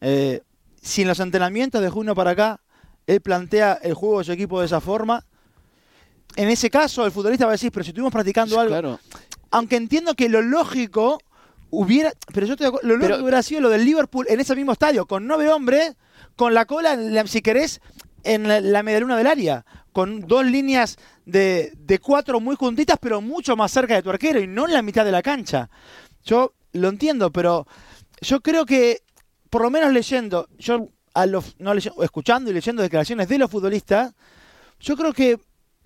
eh, si en los entrenamientos de junio para acá él plantea el juego de su equipo de esa forma, en ese caso el futbolista va a decir, pero si estuvimos practicando algo, Claro. aunque entiendo que lo lógico hubiera, pero yo estoy de acuerdo, lo lógico hubiera sido lo del Liverpool en ese mismo estadio, con nueve hombres, con la cola, en la- si querés, en la, la medialuna del área, con dos líneas de, de cuatro muy juntitas, pero mucho más cerca de tu arquero y no en la mitad de la cancha. Yo lo entiendo, pero yo creo que, por lo menos leyendo, yo a los, no leyendo, escuchando y leyendo declaraciones de los futbolistas, yo creo que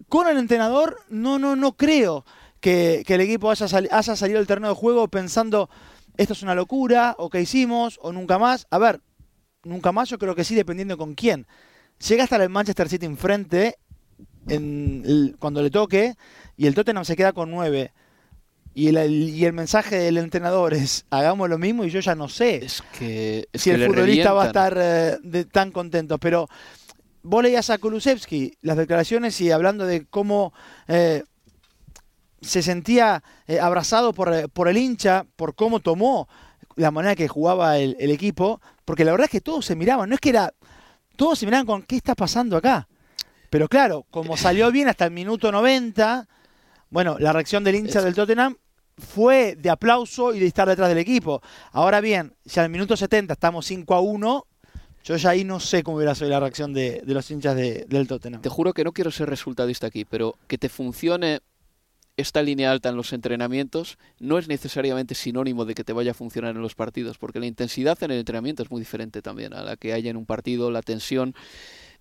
con el entrenador no, no, no creo que, que el equipo haya, sali- haya salido del terreno de juego pensando esto es una locura, o qué hicimos, o nunca más. A ver, nunca más yo creo que sí, dependiendo con quién. Llega hasta el Manchester City enfrente en el- cuando le toque y el Tottenham se queda con nueve. Y el, y el mensaje del entrenador es hagamos lo mismo y yo ya no sé Es que, es si que el futbolista va a estar eh, de- tan contento. Pero vos leías a Kulusevski las declaraciones y hablando de cómo eh, se sentía eh, abrazado por, por el hincha, por cómo tomó la manera que jugaba el, el equipo, porque la verdad es que todos se miraban, no es que era, todos se miraban con qué está pasando acá. Pero claro, como salió bien hasta el minuto 90, bueno, la reacción del hincha del Tottenham fue de aplauso y de estar detrás del equipo. Ahora bien, si al minuto 70 estamos 5 a 1, yo ya ahí no sé cómo hubiera sido la reacción de, de los hinchas de- del Tottenham. Te juro que no quiero ser resultadista aquí, pero que te funcione esta línea alta en los entrenamientos no es necesariamente sinónimo de que te vaya a funcionar en los partidos, porque la intensidad en el entrenamiento es muy diferente también a la que haya en un partido, la tensión.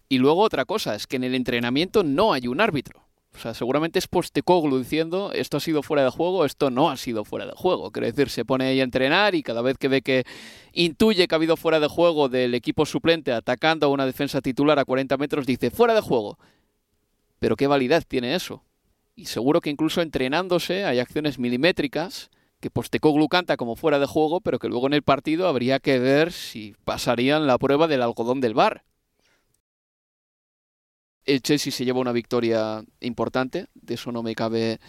Y luego otra cosa, es que en el entrenamiento no hay un árbitro. O sea, seguramente es Postecoglou diciendo esto ha sido fuera de juego, esto no ha sido fuera de juego. Quiere decir, se pone ahí a entrenar y cada vez que ve que intuye que ha habido fuera de juego del equipo suplente atacando a una defensa titular a 40 metros, dice fuera de juego. Pero ¿qué validez tiene eso? Y seguro que incluso entrenándose hay acciones milimétricas que Postecoglou canta como fuera de juego, pero que luego en el partido habría que ver si pasarían la prueba del algodón del bar. El Chelsea se lleva una victoria importante, de eso no me cabe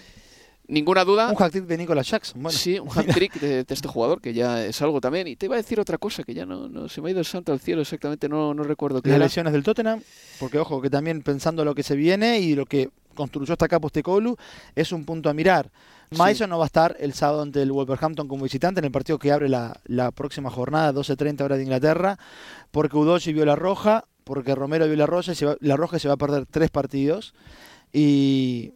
ninguna duda. Un hat-trick de Nicolas Jackson. Bueno, Sí, un hat-trick de, de este jugador, que ya es algo también. Y te iba a decir otra cosa, que ya no, no se me ha ido el santo al cielo exactamente, no, no recuerdo qué las era. lesiones del Tottenham, porque ojo, que también pensando lo que se viene y lo que construyó hasta acá Postecoglou, es un punto a mirar. Sí. Mason no va a estar el sábado ante el Wolverhampton como visitante en el partido que abre la, la próxima jornada, 12.30 hora de Inglaterra, porque Udochi vio la roja, porque Romero vio la roja y se va, la roja se va a perder tres partidos, y,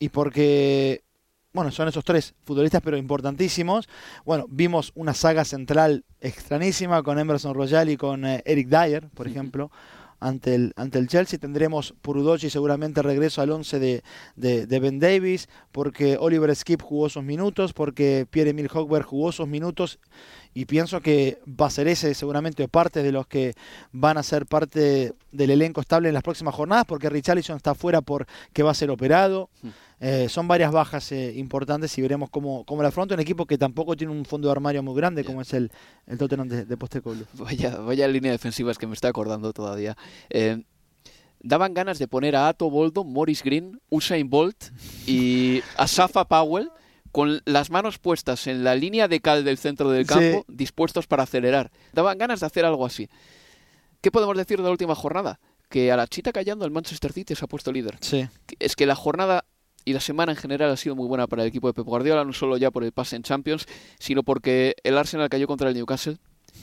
y porque, bueno, son esos tres futbolistas, pero importantísimos. Bueno, vimos una saga central extrañísima con Emerson Royal y con eh, Eric Dyer, por ejemplo ante el, ante el Chelsea. Tendremos por Udochi seguramente regreso al 11 de, de, Ben Davis, porque Oliver Skip jugó sus minutos, porque Pierre-Emile Hochberg jugó sus minutos, y pienso que va a ser ese seguramente parte de los que van a ser parte del elenco estable en las próximas jornadas, porque Richarlison está fuera porque va a ser operado. Eh, son varias bajas eh, importantes y veremos cómo, cómo la afronta un equipo que tampoco tiene un fondo de armario muy grande como es el, el Tottenham de, de Postecoglou. Vaya, vaya línea defensiva es que me estoy acordando todavía. Eh, daban ganas de poner a Ato Boldo, Morris Green, Usain Bolt y a Safa Powell con las manos puestas en la línea de cal del centro del campo, dispuestos para acelerar. Daban ganas de hacer algo así. ¿Qué podemos decir de la última jornada? Que a la chita callando el Manchester City se ha puesto líder. Sí. Es que la jornada y la semana en general ha sido muy buena para el equipo de Pep Guardiola, no solo ya por el pase en Champions, sino porque el Arsenal cayó contra el Newcastle,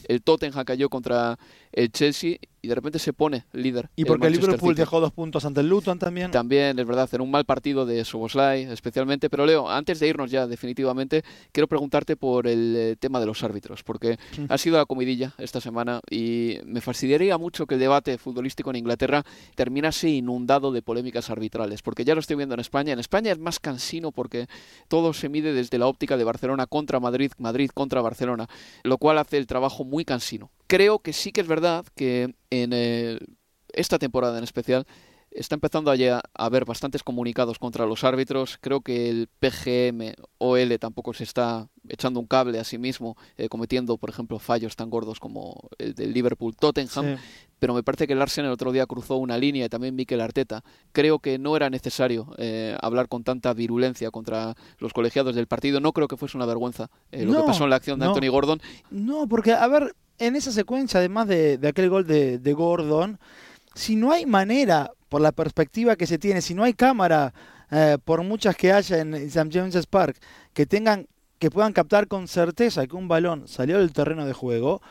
el Tottenham cayó contra el Chelsea y de repente se pone líder. Y porque el Liverpool dejó dos puntos ante el Luton también. También, es verdad, en un mal partido de Soboslai especialmente. Pero Leo, antes de irnos ya definitivamente, quiero preguntarte por el eh, tema de los árbitros, porque ha sido la comidilla esta semana y me fastidiaría mucho que el debate futbolístico en Inglaterra terminase inundado de polémicas arbitrales, porque ya lo estoy viendo en España. En España es más cansino porque todo se mide desde la óptica de Barcelona contra Madrid, Madrid contra Barcelona, lo cual hace el trabajo muy cansino creo que sí que es verdad que en eh, esta temporada en especial está empezando a, haber bastantes comunicados contra los árbitros. Creo que el PGM OL tampoco se está echando un cable a sí mismo, eh, cometiendo, por ejemplo, fallos tan gordos como el del Liverpool Tottenham. Pero me parece que el Arsenal el otro día cruzó una línea y también Mikel Arteta. Creo que no era necesario eh, hablar con tanta virulencia contra los colegiados del partido. No creo que fuese una vergüenza lo que pasó en la acción de Anthony Gordon. No, porque, a ver, en esa secuencia, además de, aquel gol de, Gordon, si no hay manera, por la perspectiva que se tiene, si no hay cámara, eh, por muchas que haya en St. James's Park, que tengan, que puedan captar con certeza que un balón salió del terreno de juego,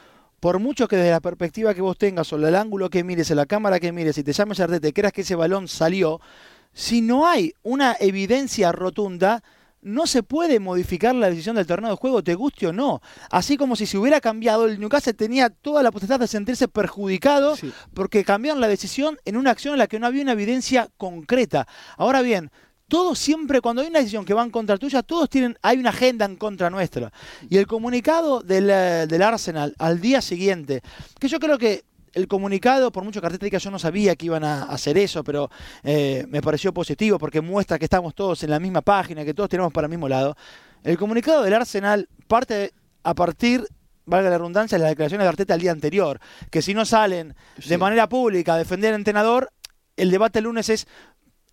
por mucho que desde la perspectiva que vos tengas o el ángulo que mires, en la cámara que mires, y te llames te creas que ese balón salió, si no hay una evidencia rotunda, no se puede modificar la decisión del torneo de juego, te guste o no. Así como si se hubiera cambiado, el Newcastle tenía toda la posibilidad de sentirse perjudicado porque cambiaron la decisión en una acción en la que no había una evidencia concreta. Ahora bien, todos siempre, cuando hay una decisión que va en contra tuya, todos tienen, hay una agenda en contra nuestra. Y el comunicado del, eh, del Arsenal al día siguiente, que yo creo que el comunicado, por mucho que Arteta yo no sabía que iban a hacer eso, pero eh, me pareció positivo porque muestra que estamos todos en la misma página, que todos tenemos para el mismo lado. El comunicado del Arsenal parte a partir valga la redundancia, de las declaraciones de Arteta el día anterior, que si no salen de manera pública a defender al entrenador, el debate el lunes es,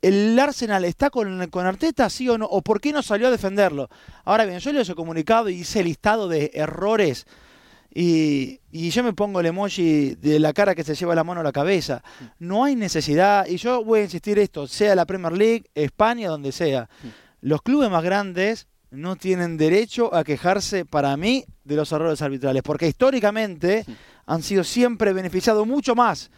¿el Arsenal está con, con, Arteta, sí o no? ¿O por qué no salió a defenderlo? Ahora bien, yo leo ese comunicado y hice listado de errores y, yo me pongo el emoji de la cara que se lleva la mano a la cabeza. No hay necesidad, y yo voy a insistir esto, sea la Premier League, España, donde sea. Los clubes más grandes no tienen derecho a quejarse, para mí, de los errores arbitrales, porque históricamente han sido siempre beneficiados mucho más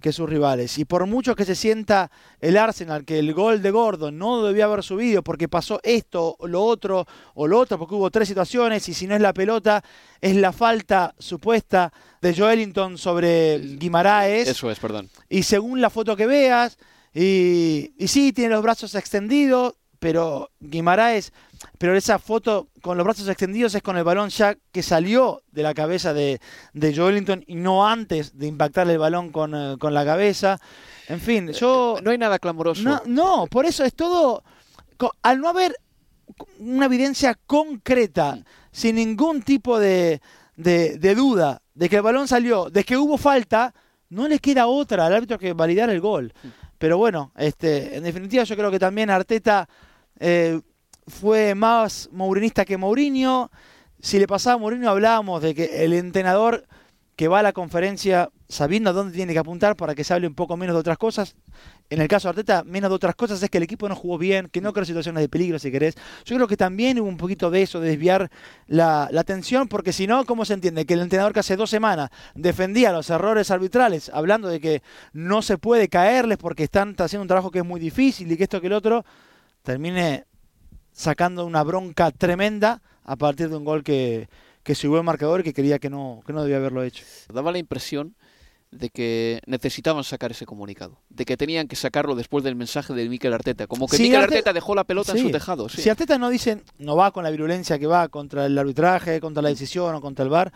que sus rivales. Y por mucho que se sienta el Arsenal que el gol de Gordon no debía haber subido porque pasó esto, lo otro o lo otro, porque hubo tres situaciones y si no es la pelota, es la falta supuesta de Joelinton sobre Guimaraes. Eso es, perdón. Y según la foto que veas, y, y sí, tiene los brazos extendidos, pero Guimaraes, pero esa foto con los brazos extendidos es con el balón ya que salió de la cabeza de, de Joelinton y no antes de impactarle el balón con, eh, con la cabeza. En fin, yo... Eh, no hay nada clamoroso. No, no, por eso es todo... Al no haber una evidencia concreta, sin ningún tipo de, de, de duda de que el balón salió, de que hubo falta, no le queda otra al árbitro que validar el gol. Pero bueno, este, en definitiva yo creo que también Arteta eh, fue más mourinista que Mourinho. Si le pasaba a Mourinho hablábamos de que el entrenador que va a la conferencia sabiendo a dónde tiene que apuntar para que se hable un poco menos de otras cosas. En el caso de Arteta, menos de otras cosas es que el equipo no jugó bien, que no creó situaciones de peligro, si querés. Yo creo que también hubo un poquito de eso, de desviar la, la atención, porque si no, ¿cómo se entiende? Que el entrenador que hace dos semanas defendía los errores arbitrales, hablando de que no se puede caerles porque están haciendo un trabajo que es muy difícil y que esto que el otro, termine sacando una bronca tremenda a partir de un gol que, que subió el marcador y que creía que no, que no debía haberlo hecho. Daba la impresión de que necesitaban sacar ese comunicado, de que tenían que sacarlo después del mensaje de Mikel Arteta, como que Mikel Arteta, dejó la pelota en su tejado. Si Arteta no dice, no va con la virulencia que va contra el arbitraje, contra la decisión o contra el VAR,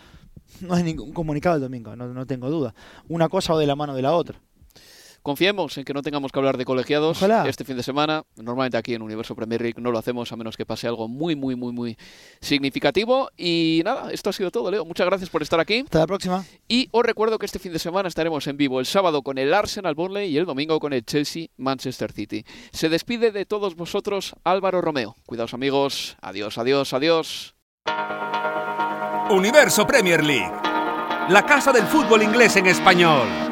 no hay ningún comunicado el domingo, no, no tengo duda. Una cosa o de la mano de la otra. Confiemos en que no tengamos que hablar de colegiados Ojalá. este fin de semana. Normalmente aquí en Universo Premier League no lo hacemos a menos que pase algo muy, muy, muy, muy significativo. Y nada, esto ha sido todo, Leo. Muchas gracias por estar aquí. Hasta la próxima. Y os recuerdo que este fin de semana estaremos en vivo el sábado con el Arsenal Burnley y el domingo con el Chelsea Manchester City. Se despide de todos vosotros Álvaro Romeo. Cuidaos amigos. Adiós, adiós, adiós. Universo Premier League. La casa del fútbol inglés en español.